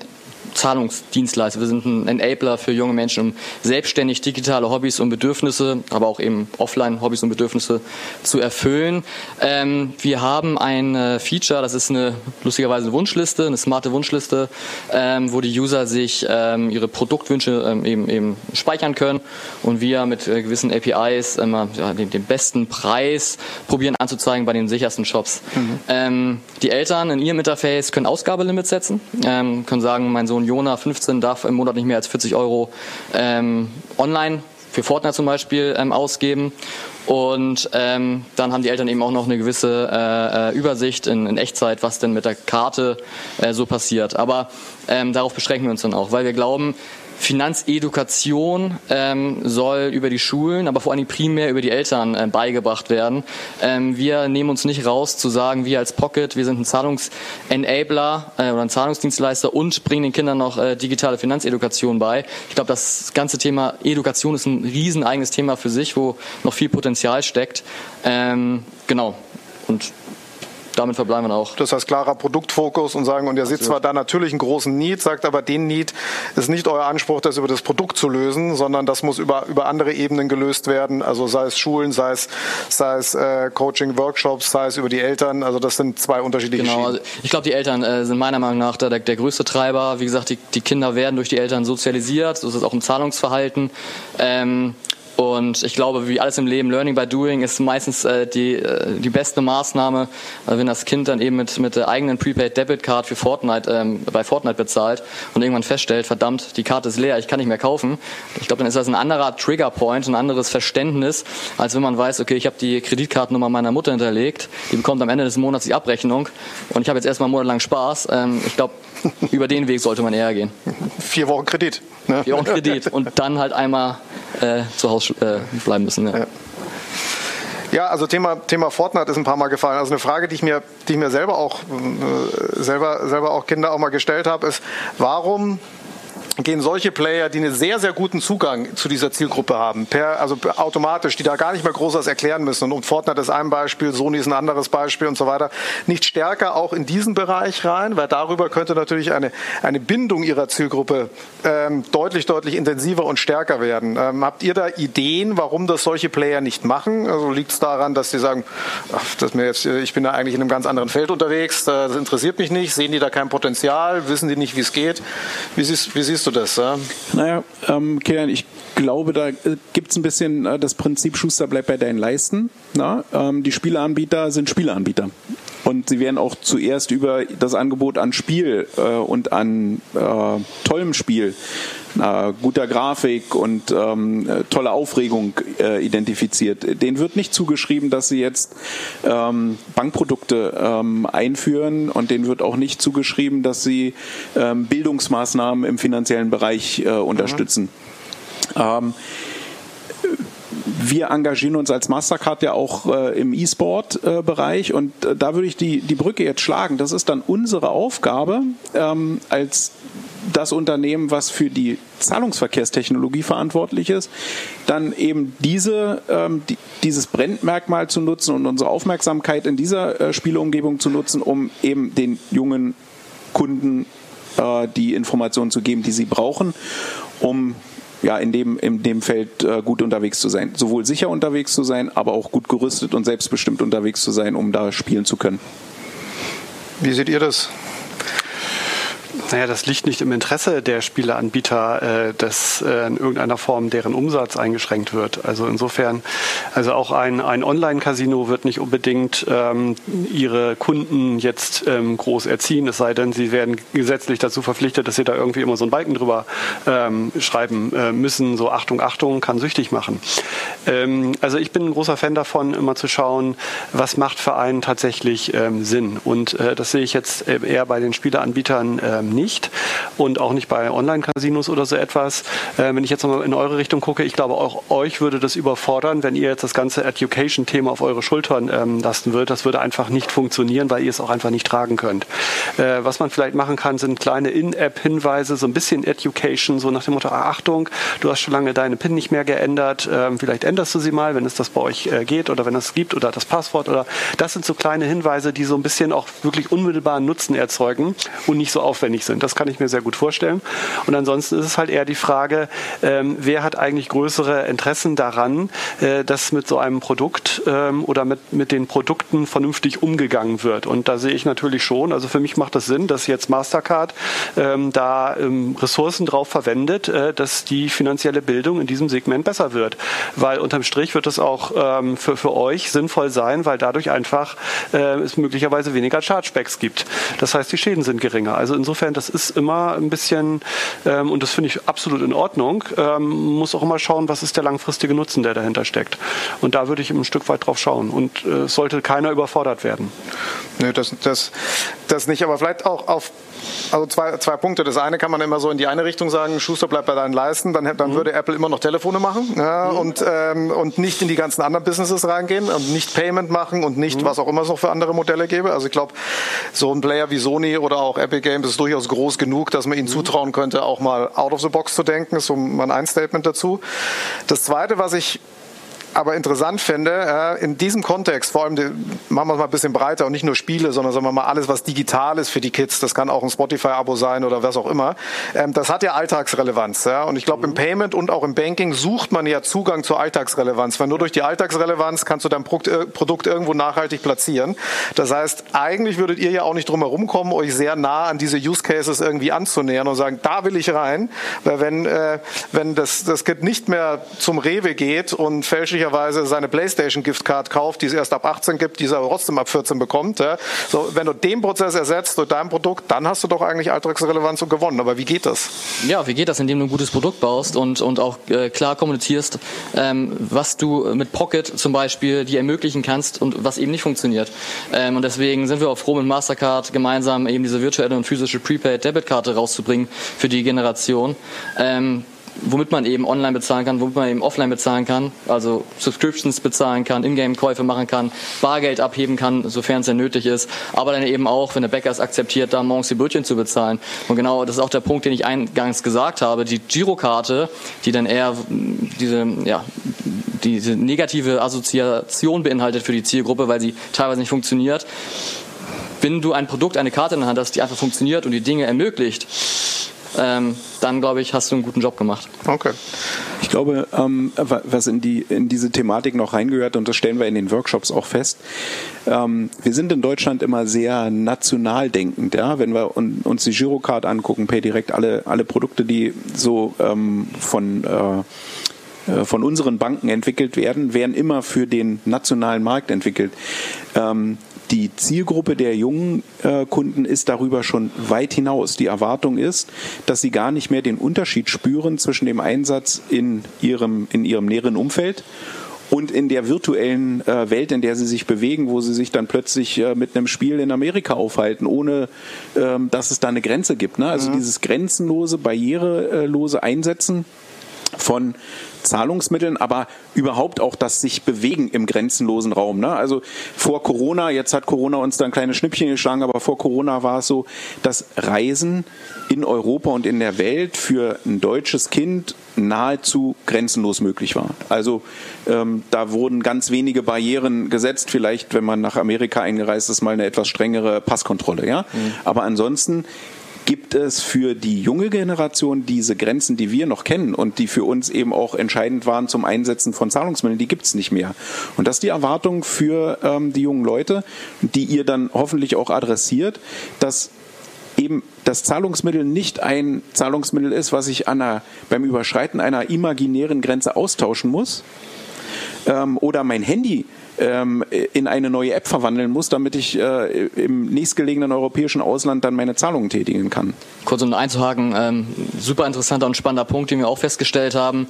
Zahlungsdienstleister. Wir sind ein Enabler für junge Menschen, um selbstständig digitale Hobbys und Bedürfnisse, aber auch eben offline Hobbys und Bedürfnisse zu erfüllen. Ähm, wir haben ein äh, Feature, das ist eine lustigerweise eine Wunschliste, eine smarte Wunschliste, ähm, wo die User sich ähm, ihre Produktwünsche ähm, eben, eben speichern können und wir mit äh, gewissen APIs immer ja, den, den, besten Preis probieren anzuzeigen bei den sichersten Shops. Mhm. Ähm, die Eltern in ihrem Interface können Ausgabelimits setzen, ähm, können sagen, mein Sohn Jona 15 darf im Monat nicht mehr als 40 Euro ähm, online für Fortnite zum Beispiel ähm, ausgeben. Und ähm, dann haben die Eltern eben auch noch eine gewisse äh, äh, Übersicht in, in, Echtzeit, was denn mit der Karte äh, so passiert. Aber ähm, darauf beschränken wir uns dann auch, weil wir glauben, Finanzedukation ähm, soll über die Schulen, aber vor allem primär über die Eltern äh, beigebracht werden. Ähm, wir nehmen uns nicht raus zu sagen, wir als Pocket, wir sind ein Zahlungsenabler äh, oder ein Zahlungsdienstleister und bringen den Kindern noch äh, digitale Finanzedukation bei. Ich glaube, das ganze Thema Education ist ein riesen eigenes Thema für sich, wo noch viel Potenzial steckt. Ähm, genau. Und damit verbleiben wir auch. Das heißt klarer Produktfokus und sagen, und ihr seht zwar da natürlich einen großen Need, sagt aber, den Need ist nicht euer Anspruch, das über das Produkt zu lösen, sondern das muss über, über andere Ebenen gelöst werden. Also sei es Schulen, sei es, sei es äh, Coaching, Workshops, sei es über die Eltern. Also das sind zwei unterschiedliche Genau, also ich glaube, die Eltern äh, sind meiner Meinung nach der, der größte Treiber. Wie gesagt, die, die Kinder werden durch die Eltern sozialisiert. So ist es auch im Zahlungsverhalten. Ähm, und ich glaube, wie alles im Leben, Learning by Doing ist meistens äh, die, äh, die beste Maßnahme, äh, wenn das Kind dann eben mit, mit der eigenen Prepaid Debit Card für Fortnite, ähm, bei Fortnite bezahlt und irgendwann feststellt, verdammt, die Karte ist leer, ich kann nicht mehr kaufen. Ich glaube, dann ist das ein anderer Trigger Point, ein anderes Verständnis, als wenn man weiß, okay, ich habe die Kreditkartennummer meiner Mutter hinterlegt, die bekommt am Ende des Monats die Abrechnung und ich habe jetzt erstmal einen Monat lang Spaß. Ähm, ich glaube, über den Weg sollte man eher gehen. Vier Wochen Kredit. Ne? Vier Wochen Kredit und dann halt einmal äh, zu Hause äh, bleiben müssen. Ja. ja. Ja, also Thema, Thema Fortnite ist ein paar Mal gefallen. Also eine Frage, die ich mir, die ich mir selber auch, äh, selber, selber auch Kinder auch mal gestellt habe, ist, warum gehen solche Player, die einen sehr, sehr guten Zugang zu dieser Zielgruppe haben, per, also automatisch, die da gar nicht mehr groß was erklären müssen. Und Fortnite ist ein Beispiel, Sony ist ein anderes Beispiel und so weiter, nicht stärker auch in diesen Bereich rein, weil darüber könnte natürlich eine, eine Bindung ihrer Zielgruppe ähm, deutlich, deutlich intensiver und stärker werden. Ähm, habt ihr da Ideen, warum das solche Player nicht machen? Also liegt es daran, dass sie sagen, ach, das mir jetzt, ich bin da eigentlich in einem ganz anderen Feld unterwegs, das interessiert mich nicht, sehen die da kein Potenzial, wissen die nicht, wie es geht? Wie siehst, wie siehst du das? Ja? Naja, ähm, Kilian, ich glaube, da äh, gibt es ein bisschen äh, das Prinzip Schuster bleibt bei deinen Leisten. Na? Ähm, die Spieleanbieter sind Spieleanbieter. Und sie werden auch zuerst über das Angebot an Spiel äh, und an äh, tollem Spiel, äh, guter Grafik und ähm, tolle Aufregung äh, identifiziert. Denen wird nicht zugeschrieben, dass sie jetzt ähm, Bankprodukte ähm, einführen und denen wird auch nicht zugeschrieben, dass sie ähm, Bildungsmaßnahmen im finanziellen Bereich äh, unterstützen. Mhm wir engagieren uns als Mastercard ja auch äh, im E-Sport-Bereich äh, und äh, da würde ich die, die Brücke jetzt schlagen. Das ist dann unsere Aufgabe ähm, als das Unternehmen, was für die Zahlungsverkehrstechnologie verantwortlich ist, dann eben diese, ähm, die, dieses Brandmerkmal zu nutzen und unsere Aufmerksamkeit in dieser äh, Spieleumgebung zu nutzen, um eben den jungen Kunden äh, die Informationen zu geben, die sie brauchen, um ja, in dem, in dem Feld äh, gut unterwegs zu sein. Sowohl sicher unterwegs zu sein, aber auch gut gerüstet und selbstbestimmt unterwegs zu sein, um da spielen zu können. Wie seht ihr das? Naja, das liegt nicht im Interesse der Spieleanbieter, äh, dass äh, in irgendeiner Form deren Umsatz eingeschränkt wird. Also insofern, also auch ein, ein Online-Casino wird nicht unbedingt ähm, ihre Kunden jetzt ähm, groß erziehen, es sei denn, sie werden gesetzlich dazu verpflichtet, dass sie da irgendwie immer so einen Balken drüber ähm, schreiben äh, müssen, so Achtung, Achtung, kann süchtig machen. Ähm, also ich bin ein großer Fan davon, immer zu schauen, was macht für einen tatsächlich ähm, Sinn. Und äh, das sehe ich jetzt äh, eher bei den Spieleanbietern ähm, nicht und auch nicht bei Online-Casinos oder so etwas. Äh, wenn ich jetzt nochmal in eure Richtung gucke, ich glaube auch euch würde das überfordern, wenn ihr jetzt das ganze Education-Thema auf eure Schultern ähm, lasten würdet. Das würde einfach nicht funktionieren, weil ihr es auch einfach nicht tragen könnt. Äh, was man vielleicht machen kann, sind kleine In-App-Hinweise, so ein bisschen Education, so nach dem Motto, ah, Achtung, du hast schon lange deine PIN nicht mehr geändert, ähm, vielleicht änderst du sie mal, wenn es das bei euch äh, geht oder wenn es gibt oder das Passwort oder das sind so kleine Hinweise, die so ein bisschen auch wirklich unmittelbaren Nutzen erzeugen und nicht so aufwendig sind. Das kann ich mir sehr gut vorstellen. Und ansonsten ist es halt eher die Frage, ähm, wer hat eigentlich größere Interessen daran, äh, dass mit so einem Produkt ähm, oder mit, mit den Produkten vernünftig umgegangen wird. Und da sehe ich natürlich schon, also für mich macht das Sinn, dass jetzt Mastercard ähm, da ähm, Ressourcen drauf verwendet, äh, dass die finanzielle Bildung in diesem Segment besser wird. Weil unterm Strich wird es auch ähm, für, für euch sinnvoll sein, weil dadurch einfach äh, es möglicherweise weniger Chargebacks gibt. Das heißt, die Schäden sind geringer. Also insofern das ist immer ein bisschen, ähm, und das finde ich absolut in Ordnung, ähm, muss auch immer schauen, was ist der langfristige Nutzen, der dahinter steckt. Und da würde ich ein Stück weit drauf schauen. Und äh, sollte keiner überfordert werden. Nö, das, das, das nicht, aber vielleicht auch auf also zwei, zwei Punkte. Das eine kann man immer so in die eine Richtung sagen, Schuster bleibt bei deinen Leisten, dann, dann mhm. würde Apple immer noch Telefone machen ja, mhm. und, ähm, und nicht in die ganzen anderen Businesses reingehen und nicht Payment machen und nicht, mhm. was auch immer es noch für andere Modelle gäbe. Also ich glaube, so ein Player wie Sony oder auch Epic Games ist durchaus groß genug, dass man ihnen mhm. zutrauen könnte, auch mal out of the box zu denken. Das ist so mein ein Statement dazu. Das zweite, was ich aber interessant finde, äh, in diesem Kontext, vor allem, machen wir es mal ein bisschen breiter und nicht nur Spiele, sondern sagen wir mal alles, was digital ist für die Kids, das kann auch ein Spotify-Abo sein oder was auch immer, ähm, das hat ja Alltagsrelevanz. Ja? Und ich glaube, im Payment und auch im Banking sucht man ja Zugang zur Alltagsrelevanz, weil nur durch die Alltagsrelevanz kannst du dein äh, Produkt irgendwo nachhaltig platzieren. Das heißt, eigentlich würdet ihr ja auch nicht drum herum kommen, euch sehr nah an diese Use Cases irgendwie anzunähern und sagen, da will ich rein, weil wenn, äh, wenn das, das Kind nicht mehr zum Rewe geht und fälschlicher möglicherweise seine PlayStation Giftcard kauft, die es erst ab 18 gibt, die er trotzdem ab 14 bekommt. Ja. So, wenn du den Prozess ersetzt durch dein Produkt, dann hast du doch eigentlich Alltagsrelevanz und gewonnen. Aber wie geht das? Ja, wie geht das, indem du ein gutes Produkt baust und, und auch äh, klar kommunizierst, ähm, was du mit Pocket zum Beispiel dir ermöglichen kannst und was eben nicht funktioniert. Ähm, und deswegen sind wir auch froh, mit Mastercard gemeinsam eben diese virtuelle und physische Prepaid-Debitkarte rauszubringen für die Generation. Ähm, womit man eben online bezahlen kann, womit man eben offline bezahlen kann, also Subscriptions bezahlen kann, Ingame-Käufe machen kann, Bargeld abheben kann, sofern es denn nötig ist, aber dann eben auch, wenn der Bäcker es akzeptiert, da morgens die Brötchen zu bezahlen. Und genau das ist auch der Punkt, den ich eingangs gesagt habe, die Girokarte, die dann eher diese, ja, diese negative Assoziation beinhaltet für die Zielgruppe, weil sie teilweise nicht funktioniert. Wenn du ein Produkt, eine Karte in der Hand hast, die einfach funktioniert und die Dinge ermöglicht, ähm, dann glaube ich, hast du einen guten Job gemacht. Okay. Ich glaube, ähm, was in, die, in diese Thematik noch reingehört, und das stellen wir in den Workshops auch fest, ähm, wir sind in Deutschland immer sehr national denkend. Ja? Wenn wir uns die Girocard angucken, PayDirect, alle, alle Produkte, die so ähm, von äh, äh, von unseren Banken entwickelt werden, werden immer für den nationalen Markt entwickelt. Ähm, die Zielgruppe der jungen äh, Kunden ist darüber schon weit hinaus. Die Erwartung ist, dass sie gar nicht mehr den Unterschied spüren zwischen dem Einsatz in ihrem, in ihrem näheren Umfeld und in der virtuellen äh, Welt, in der sie sich bewegen, wo sie sich dann plötzlich äh, mit einem Spiel in Amerika aufhalten, ohne ähm, dass es da eine Grenze gibt. Ne? Also mhm. dieses grenzenlose, barrierelose Einsetzen von Zahlungsmitteln, aber überhaupt auch das sich bewegen im grenzenlosen Raum. Ne? Also vor Corona, jetzt hat Corona uns da ein kleines Schnippchen geschlagen, aber vor Corona war es so, dass Reisen in Europa und in der Welt für ein deutsches Kind nahezu grenzenlos möglich war. Also ähm, da wurden ganz wenige Barrieren gesetzt, vielleicht wenn man nach Amerika eingereist ist, mal eine etwas strengere Passkontrolle. Ja? Mhm. Aber ansonsten gibt es für die junge Generation diese Grenzen, die wir noch kennen und die für uns eben auch entscheidend waren zum Einsetzen von Zahlungsmitteln, die gibt es nicht mehr. Und das ist die Erwartung für ähm, die jungen Leute, die ihr dann hoffentlich auch adressiert, dass eben das Zahlungsmittel nicht ein Zahlungsmittel ist, was ich einer, beim Überschreiten einer imaginären Grenze austauschen muss, ähm, oder mein Handy ähm, in eine neue App verwandeln muss, damit ich äh, im nächstgelegenen europäischen Ausland dann meine Zahlungen tätigen kann. Kurz um einzuhaken, ähm, super interessanter und spannender Punkt, den wir auch festgestellt haben.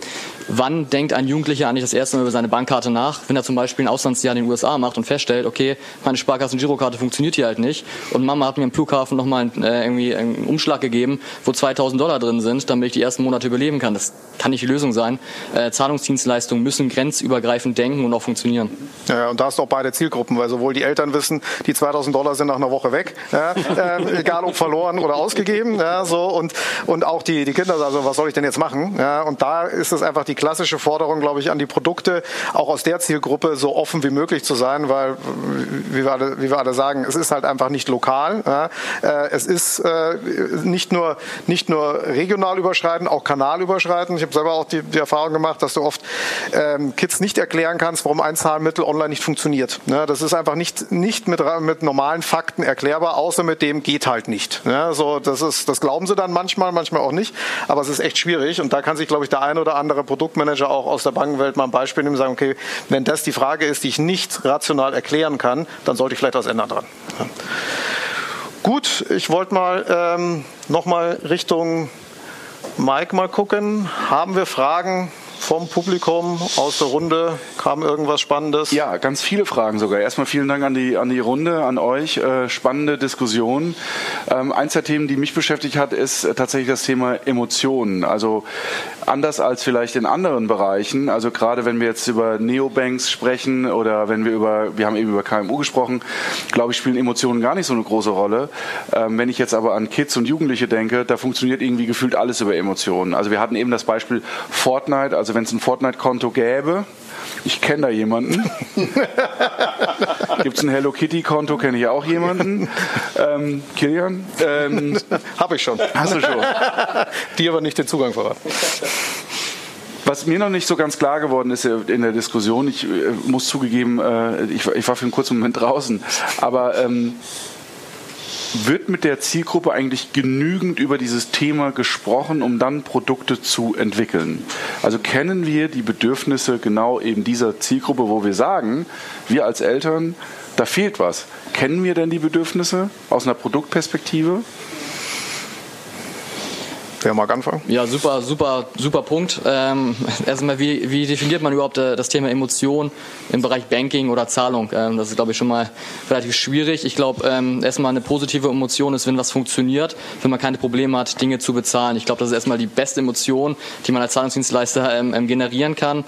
Wann denkt ein Jugendlicher eigentlich das erste Mal über seine Bankkarte nach, wenn er zum Beispiel ein Auslandsjahr in den USA macht und feststellt, okay, meine Sparkassen-Girokarte funktioniert hier halt nicht und Mama hat mir im Flughafen nochmal äh, irgendwie einen Umschlag gegeben, wo 2000 Dollar drin sind, damit ich die ersten Monate überleben kann. Das kann nicht die Lösung sein. Äh, Zahlungsdienstleistungen müssen grenzübergreifend denken und auch funktionieren. Ja. Ja, und da hast du auch beide Zielgruppen, weil sowohl die Eltern wissen, die 2000 Dollar sind nach einer Woche weg, ja, äh, egal ob verloren oder ausgegeben, ja, so und und auch die die Kinder, also was soll ich denn jetzt machen? Ja, und da ist es einfach die klassische Forderung, glaube ich, an die Produkte, auch aus der Zielgruppe so offen wie möglich zu sein, weil wie wir alle, wie wir alle sagen, es ist halt einfach nicht lokal. Ja, äh, es ist äh, nicht nur nicht nur regional überschreitend, auch kanalüberschreitend. Ich habe selber auch die, die Erfahrung gemacht, dass du oft ähm, Kids nicht erklären kannst, warum ein Zahlmittel online nicht funktioniert. Ne? Das ist einfach nicht, nicht mit, mit normalen Fakten erklärbar, außer mit dem geht halt nicht. Ne? So, das, ist, das glauben sie dann manchmal, manchmal auch nicht, aber es ist echt schwierig und da kann sich, glaube ich, der ein oder andere Produktmanager auch aus der Bankenwelt mal ein Beispiel nehmen und sagen, okay, wenn das die Frage ist, die ich nicht rational erklären kann, dann sollte ich vielleicht was ändern dran. Gut, ich wollte mal ähm, nochmal Richtung Mike mal gucken. Haben wir Fragen? Vom Publikum aus der Runde? Kam irgendwas Spannendes? Ja, ganz viele Fragen sogar. Erstmal vielen Dank an die, an die Runde, an euch. Äh, spannende Diskussion. Ähm, eins der Themen, die mich beschäftigt hat, ist äh, tatsächlich das Thema Emotionen. Also anders als vielleicht in anderen Bereichen, also gerade wenn wir jetzt über Neobanks sprechen oder wenn wir über, wir haben eben über KMU gesprochen, glaube ich, spielen Emotionen gar nicht so eine große Rolle. Ähm, wenn ich jetzt aber an Kids und Jugendliche denke, da funktioniert irgendwie gefühlt alles über Emotionen. Also wir hatten eben das Beispiel Fortnite, also wenn es ein Fortnite-Konto gäbe, ich kenne da jemanden. Gibt es ein Hello Kitty-Konto, kenne ich auch jemanden. Ähm, Kilian? Ähm, Habe ich schon. Hast du schon. Die aber nicht den Zugang verraten. Was mir noch nicht so ganz klar geworden ist in der Diskussion, ich äh, muss zugegeben, äh, ich, ich, war für einen kurzen Moment draußen, aber ähm, wird mit der Zielgruppe eigentlich genügend über dieses Thema gesprochen, um dann Produkte zu entwickeln? Also kennen wir die Bedürfnisse genau eben dieser Zielgruppe, wo wir sagen, wir als Eltern, da fehlt was. Kennen wir denn die Bedürfnisse aus einer Produktperspektive? Wer mag anfangen? Ja, super, super, super Punkt. Ähm, erstmal, wie, wie definiert man überhaupt äh, das Thema Emotion im Bereich Banking oder Zahlung? Ähm, das ist, glaube ich, schon mal relativ schwierig. Ich glaube, ähm, erstmal eine positive Emotion ist, wenn was funktioniert, wenn man keine Probleme hat, Dinge zu bezahlen. Ich glaube, das ist erstmal die beste Emotion, die man als Zahlungsdienstleister ähm, ähm generieren kann.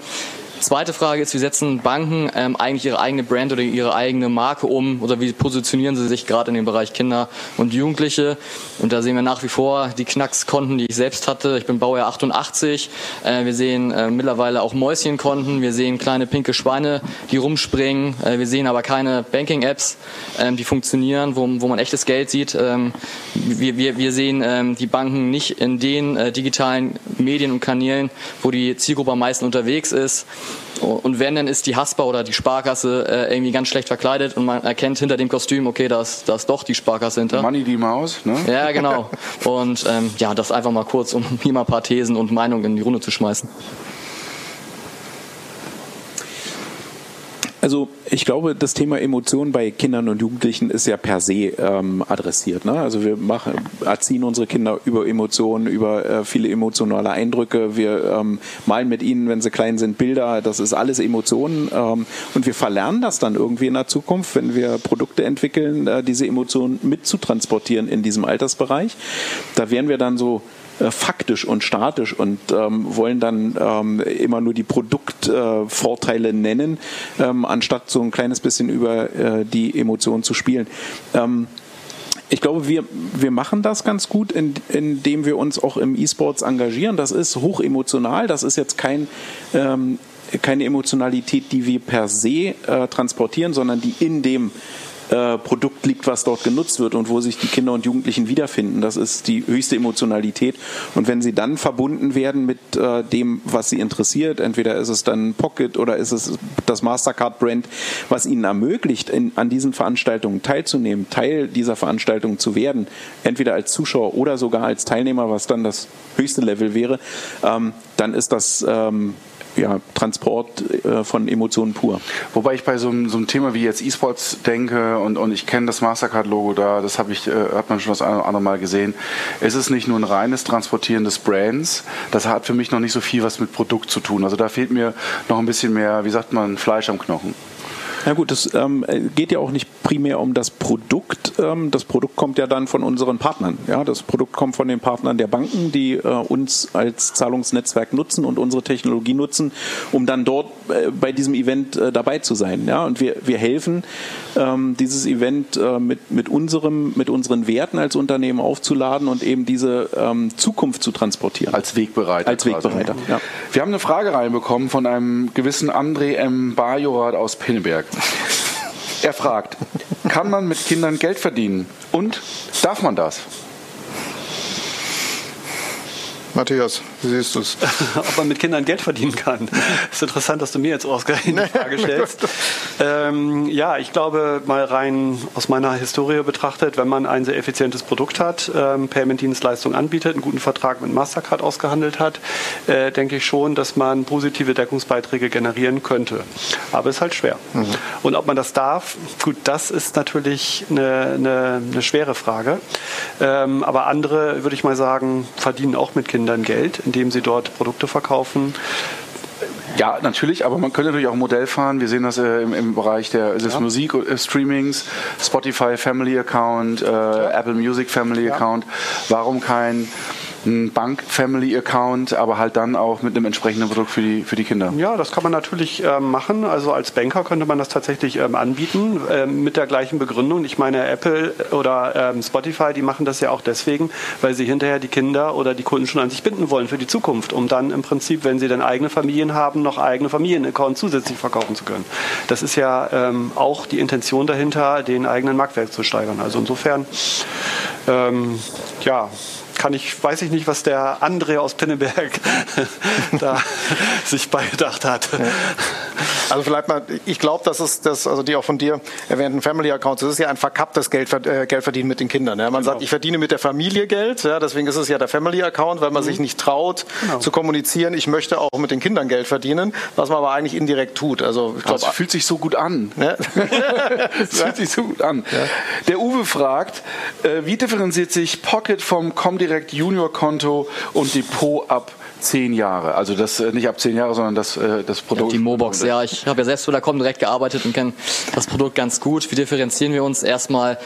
Zweite Frage ist, wie setzen Banken ähm, eigentlich ihre eigene Brand oder ihre eigene Marke um oder wie positionieren sie sich gerade in dem Bereich Kinder und Jugendliche? Und da sehen wir nach wie vor die Knackskonten, die ich selbst hatte. Ich bin Baujahr 88. Äh, wir sehen äh, mittlerweile auch Mäuschenkonten. Wir sehen kleine pinke Schweine, die rumspringen. Äh, wir sehen aber keine Banking-Apps, ähm, die funktionieren, wo, wo man echtes Geld sieht. Ähm, wir, wir, wir sehen ähm, die Banken nicht in den äh, digitalen Medien und Kanälen, wo die Zielgruppe am meisten unterwegs ist. Und wenn, dann ist die Haspa oder die Sparkasse äh, irgendwie ganz schlecht verkleidet und man erkennt hinter dem Kostüm, okay, da ist, da ist doch die Sparkasse hinter. Money die Maus, ne? Ja, genau. Und ähm, ja, das einfach mal kurz, um hier mal ein paar Thesen und Meinungen in die Runde zu schmeißen. Also ich glaube, das Thema Emotionen bei Kindern und Jugendlichen ist ja per se ähm, adressiert. Ne? Also wir machen, erziehen unsere Kinder über Emotionen, über äh, viele emotionale Eindrücke. Wir ähm, malen mit ihnen, wenn sie klein sind, Bilder. Das ist alles Emotionen. Ähm, und wir verlernen das dann irgendwie in der Zukunft, wenn wir Produkte entwickeln, äh, diese Emotionen mitzutransportieren in diesem Altersbereich. Da wären wir dann so äh, faktisch und statisch und ähm, wollen dann ähm, immer nur die Produktvorteile äh, nennen, ähm, anstatt so ein kleines bisschen über äh, die Emotionen zu spielen. Ähm, ich glaube, wir, wir machen das ganz gut, indem wir uns auch im E-Sports engagieren. Das ist hochemotional. Das ist jetzt kein ähm, keine Emotionalität, die wir per se äh, transportieren, sondern die in dem äh, Produkt liegt, was dort genutzt wird und wo sich die Kinder und Jugendlichen wiederfinden. Das ist die höchste Emotionalität. Und wenn sie dann verbunden werden mit äh, dem, was sie interessiert, entweder ist es dann Pocket oder ist es das Mastercard-Brand, was ihnen ermöglicht, in, an diesen Veranstaltungen teilzunehmen, Teil dieser Veranstaltung zu werden, entweder als Zuschauer oder sogar als Teilnehmer, was dann das höchste Level wäre, ähm, dann ist das ähm, ja, Transport äh, von Emotionen pur. Wobei ich bei so einem, so einem Thema wie jetzt E-Sports denke und, und ich kenne das Mastercard-Logo da, das habe ich, äh, hat man schon das eine oder andere Mal gesehen. Es ist nicht nur ein reines Transportieren des Brands, das hat für mich noch nicht so viel was mit Produkt zu tun. Also da fehlt mir noch ein bisschen mehr, wie sagt man, Fleisch am Knochen. Ja gut, es ähm, geht ja auch nicht primär um das Produkt. Ähm, das Produkt kommt ja dann von unseren Partnern. Ja, das Produkt kommt von den Partnern der Banken, die äh, uns als Zahlungsnetzwerk nutzen und unsere Technologie nutzen, um dann dort äh, bei diesem Event äh, dabei zu sein. Ja, und wir, wir helfen, ähm, dieses Event äh, mit, mit, unserem, mit unseren Werten als Unternehmen aufzuladen und eben diese ähm, Zukunft zu transportieren. Als Wegbereiter. Als Wegbereiter, ja. Wir haben eine Frage reinbekommen von einem gewissen André M. Bajorat aus Pinneberg. Er fragt, kann man mit Kindern Geld verdienen? Und darf man das? Matthias, wie siehst du es? Ob man mit Kindern Geld verdienen kann. Ist interessant, dass du mir jetzt ausgerechnet die Frage stellst. ähm, ja, ich glaube, mal rein aus meiner Historie betrachtet, wenn man ein sehr effizientes Produkt hat, ähm, Payment-Dienstleistung anbietet, einen guten Vertrag mit Mastercard ausgehandelt hat, äh, denke ich schon, dass man positive Deckungsbeiträge generieren könnte. Aber es ist halt schwer. Mhm. Und ob man das darf, gut, das ist natürlich eine, eine, eine schwere Frage. Ähm, aber andere, würde ich mal sagen, verdienen auch mit Kindern Kindern Geld, indem sie dort Produkte verkaufen. Ja, natürlich, aber man könnte natürlich auch ein Modell fahren. Wir sehen das äh, im, im, Bereich der, des ja. Musik-Streamings, äh, Spotify Family Account, äh, ja. Apple Music Family ja. Account. Warum kein ein Bank-Family-Account, aber halt dann auch mit einem entsprechenden Produkt für die, für die Kinder. Ja, das kann man natürlich ähm, machen. Also als Banker könnte man das tatsächlich ähm, anbieten ähm, mit der gleichen Begründung. Ich meine, Apple oder ähm, Spotify, die machen das ja auch deswegen, weil sie hinterher die Kinder oder die Kunden schon an sich binden wollen für die Zukunft, um dann im Prinzip, wenn sie dann eigene Familien haben, noch eigene Familienaccounts zusätzlich verkaufen zu können. Das ist ja ähm, auch die Intention dahinter, den eigenen Marktwert zu steigern. Also insofern, ähm, ja, kann ich, weiß ich nicht, was der André aus Pinneberg da sich beigedacht hat. Also vielleicht mal, ich glaube, dass es das, also die auch von dir erwähnten Family Accounts, das ist ja ein verkapptes Geld, äh, Geldverdienen mit den Kindern. Ja? Man genau. sagt, ich verdiene mit der Familie Geld, ja? deswegen ist es ja der Family Account, weil man mhm. sich nicht traut genau. zu kommunizieren, ich möchte auch mit den Kindern Geld verdienen, was man aber eigentlich indirekt tut. Also ich glaub, das fühlt sich so gut an. Ja? das fühlt sich so gut an. Ja. Der Uwe fragt, äh, wie differenziert sich Pocket vom Comdirect Junior Konto und Depot ab zehn Jahre. Also das äh, nicht ab zehn Jahre, sondern das, äh, das Produkt. Ja, die Mobox, ja. Ich habe ja selbst für Lacom direkt gearbeitet und kenne das Produkt ganz gut. Wie differenzieren wir uns? Erstmal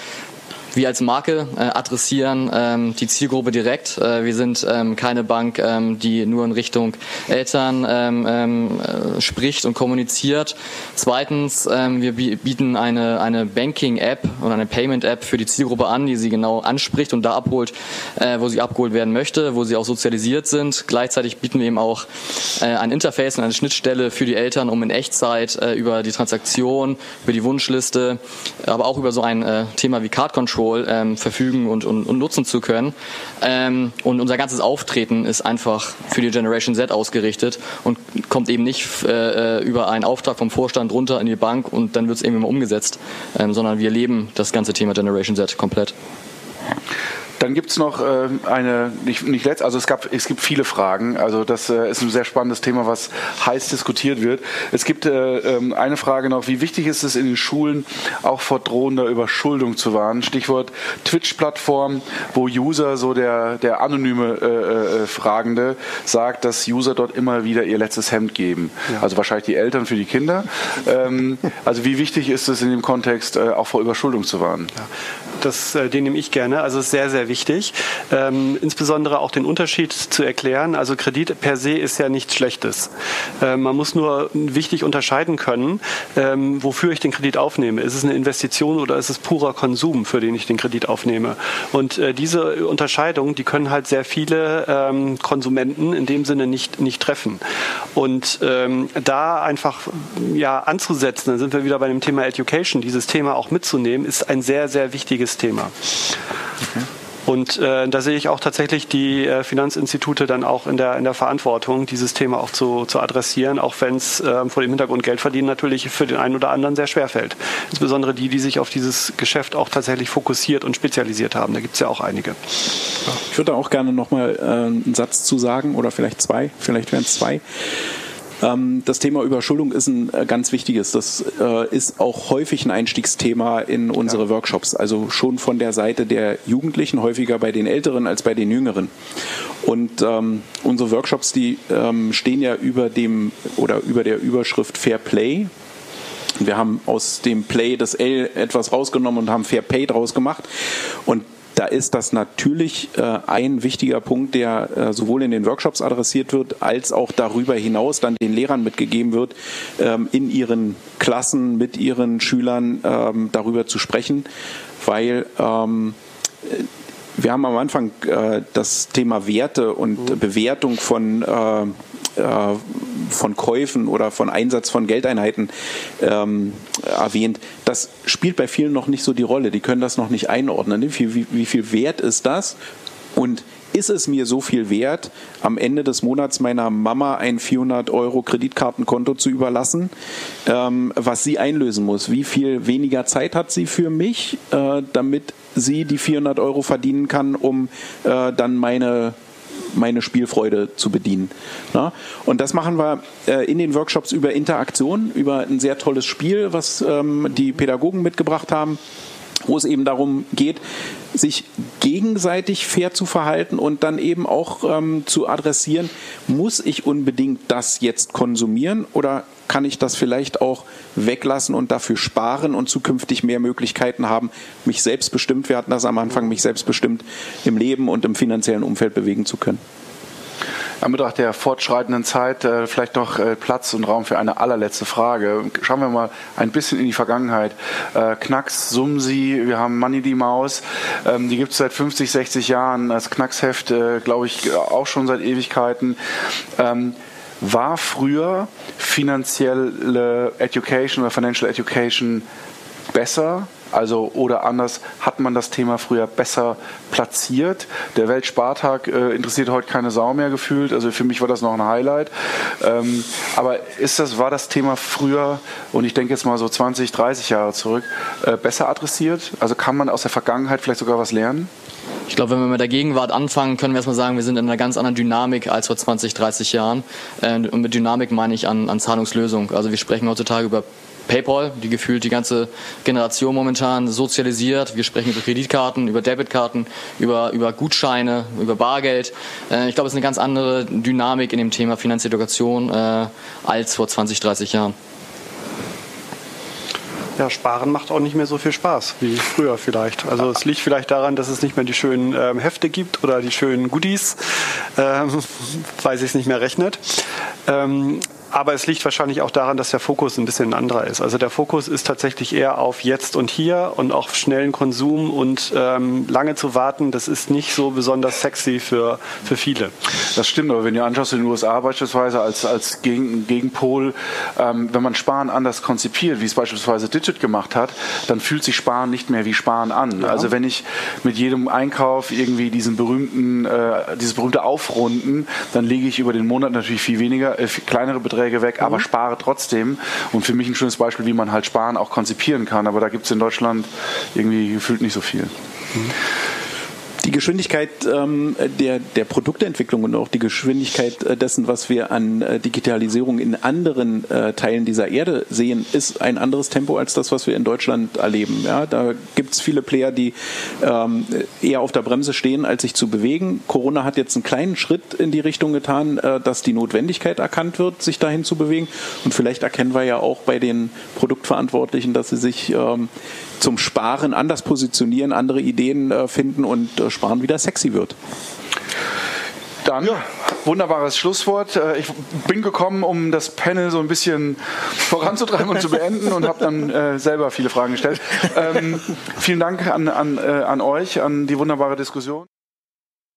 wir als Marke äh, adressieren ähm, die Zielgruppe direkt. Äh, wir sind ähm, keine Bank, ähm, die nur in Richtung Eltern ähm, ähm, äh, spricht und kommuniziert. Zweitens, ähm, wir bieten eine, eine Banking-App oder eine Payment-App für die Zielgruppe an, die sie genau anspricht und da abholt, äh, wo sie abgeholt werden möchte, wo sie auch sozialisiert sind. Gleichzeitig bieten wir eben auch äh, ein Interface und eine Schnittstelle für die Eltern, um in Echtzeit äh, über die Transaktion, über die Wunschliste, aber auch über so ein äh, Thema wie Card Control Control ähm, verfügen und, und, und, nutzen zu können. Ähm, und unser ganzes Auftreten ist einfach für die Generation Z ausgerichtet und kommt eben nicht äh, äh über einen Auftrag vom Vorstand runter in die Bank und dann wird es irgendwie mal umgesetzt, ähm, sondern wir leben das ganze Thema Generation Z komplett. Dann gibt es noch äh, eine, nicht, nicht letzt, also es, gab, es gibt viele Fragen. Also das äh, ist ein sehr spannendes Thema, was heiß diskutiert wird. Es gibt äh, ähm, eine Frage noch, wie wichtig ist es in den Schulen auch vor drohender Überschuldung zu warnen? Stichwort Twitch-Plattform, wo User, so der, der anonyme äh, äh, äh, Fragende, sagt, dass User dort immer wieder ihr letztes Hemd geben. Ja. Also wahrscheinlich die Eltern für die Kinder. Ähm, also wie wichtig ist es in dem Kontext, auch vor Überschuldung zu warnen? Ja. Das, den nehme ich gerne. Also es ist sehr, sehr wichtig wichtig, ähm, insbesondere auch den Unterschied zu erklären. Also Kredit per se ist ja nichts Schlechtes. Ähm, man muss nur wichtig unterscheiden können, ähm, wofür ich den Kredit aufnehme. Ist es eine Investition oder ist es purer Konsum, für den ich den Kredit aufnehme? Und äh, diese Unterscheidung, die können halt sehr viele ähm, Konsumenten in dem Sinne nicht, nicht treffen. Und ähm, da einfach ja, anzusetzen, dann sind wir wieder bei dem Thema Education, dieses Thema auch mitzunehmen, ist ein sehr, sehr wichtiges Thema. Okay. Und äh, da sehe ich auch tatsächlich die äh, Finanzinstitute dann auch in der, in der Verantwortung, dieses Thema auch zu, zu adressieren, auch wenn es äh, vor dem Hintergrund Geld verdienen natürlich für den einen oder anderen sehr schwer fällt. Insbesondere die, die sich auf dieses Geschäft auch tatsächlich fokussiert und spezialisiert haben. Da gibt es ja auch einige. Ich würde auch gerne nochmal äh, einen Satz zu sagen oder vielleicht zwei, vielleicht wären es zwei. Ähm, das Thema Überschuldung ist ein äh, ganz wichtiges. Das äh, ist auch häufig ein Einstiegsthema in unsere ja. Workshops. Also schon von der Seite der Jugendlichen, häufiger bei den Älteren als bei den Jüngeren. Und ähm, unsere Workshops, die ähm, stehen ja über dem oder über der Überschrift Fair Play. Wir haben aus dem Play das L etwas rausgenommen und haben Fair Pay draus gemacht. Und da ist das natürlich äh, ein wichtiger Punkt, der äh, sowohl in den Workshops adressiert wird, als auch darüber hinaus dann den Lehrern mitgegeben wird, ähm, in ihren Klassen mit ihren Schülern ähm, darüber zu sprechen, weil ähm, wir haben am Anfang äh, das Thema Werte und mhm. Bewertung von äh, äh, von Käufen oder von Einsatz von Geldeinheiten ähm, erwähnt, das spielt bei vielen noch nicht so die Rolle. Die können das noch nicht einordnen. Wie viel, wie, wie viel wert ist das? Und ist es mir so viel wert, am Ende des Monats meiner Mama ein 400 Euro Kreditkartenkonto zu überlassen, ähm, was sie einlösen muss? Wie viel weniger Zeit hat sie für mich, äh, damit sie die 400 Euro verdienen kann, um äh, dann meine meine Spielfreude zu bedienen. Na? Und das machen wir äh, in den Workshops über Interaktion, über ein sehr tolles Spiel, was ähm, die Pädagogen mitgebracht haben wo es eben darum geht, sich gegenseitig fair zu verhalten und dann eben auch ähm, zu adressieren, muss ich unbedingt das jetzt konsumieren oder kann ich das vielleicht auch weglassen und dafür sparen und zukünftig mehr Möglichkeiten haben, mich selbstbestimmt, wir hatten das am Anfang, mich selbstbestimmt im Leben und im finanziellen Umfeld bewegen zu können. An Betracht der fortschreitenden Zeit äh, vielleicht noch äh, Platz und Raum für eine allerletzte Frage. Schauen wir mal ein bisschen in die Vergangenheit. Äh, Knacks, Sumsi, wir haben Money die Maus. Ähm, die gibt es seit 50, 60 Jahren. Das Knacksheft, glaube ich, auch schon seit Ewigkeiten. Ähm, war früher finanzielle Education oder Financial Education besser Also oder anders, hat man das Thema früher besser platziert? Der Weltspartag äh, interessiert heute keine Sau mehr gefühlt. Also für mich war das noch ein Highlight. Ähm, aber ist das, war das Thema früher, und ich denke jetzt mal so 20, 30 Jahre zurück, äh, besser adressiert? Also kann man aus der Vergangenheit vielleicht sogar was lernen? Ich glaube, wenn wir mit der Gegenwart anfangen, können wir erstmal sagen, wir sind in einer ganz anderen Dynamik als vor 20, 30 Jahren. Äh, und mit Dynamik meine ich an, an Zahlungslösung. Also wir sprechen heutzutage über PayPal, die gefühlt die ganze Generation momentan sozialisiert. Wir sprechen über Kreditkarten, über Debitkarten, über, über Gutscheine, über Bargeld. Äh, ich glaube, es ist eine ganz andere Dynamik in dem Thema Finanzedukation äh, als vor 20, 30 Jahren. Ja, Sparen macht auch nicht mehr so viel Spaß wie früher vielleicht. Also es liegt vielleicht daran, dass es nicht mehr die schönen ähm, Hefte gibt oder die schönen Goodies, ähm, weil sich es nicht mehr rechnet. Ähm, aber es liegt wahrscheinlich auch daran, dass der Fokus ein bisschen anderer ist. Also der Fokus ist tatsächlich eher auf jetzt und hier und auf schnellen Konsum und ähm, lange zu warten, das ist nicht so besonders sexy für, für viele. Das stimmt, aber wenn ihr anschaust in den USA beispielsweise als, als Gegen, Gegenpol, ähm, wenn man Sparen anders konzipiert, wie es beispielsweise Digit gemacht hat, dann fühlt sich Sparen nicht mehr wie Sparen an. Ja. Also wenn ich mit jedem Einkauf irgendwie diesen berühmten, äh, dieses berühmte Aufrunden, dann lege ich über den Monat natürlich viel weniger, äh, viel kleinere Beträge Beiträge weg, mhm. aber spare trotzdem. Und für mich ein schönes Beispiel, wie man halt Sparen auch konzipieren kann. Aber da gibt es in Deutschland irgendwie gefühlt nicht so viel. Mhm Geschwindigkeit ähm, der, der Produktentwicklung und auch die Geschwindigkeit äh, dessen, was wir an äh, Digitalisierung in anderen äh, Teilen dieser Erde sehen, ist ein anderes Tempo als das, was wir in Deutschland erleben. Ja, da gibt es viele Player, die ähm, eher auf der Bremse stehen, als sich zu bewegen. Corona hat jetzt einen kleinen Schritt in die Richtung getan, äh, dass die Notwendigkeit erkannt wird, sich dahin zu bewegen. Und vielleicht erkennen wir ja auch bei den Produktverantwortlichen, dass sie sich ähm, zum Sparen anders positionieren, andere Ideen äh, finden und äh, Sparen wieder sexy wird. Dann ja. wunderbares Schlusswort. Äh, ich bin gekommen, um das Panel so ein bisschen voranzutreiben und zu beenden und habe dann selber viele Fragen gestellt. Ähm, vielen Dank an, an, an euch, an die wunderbare Diskussion.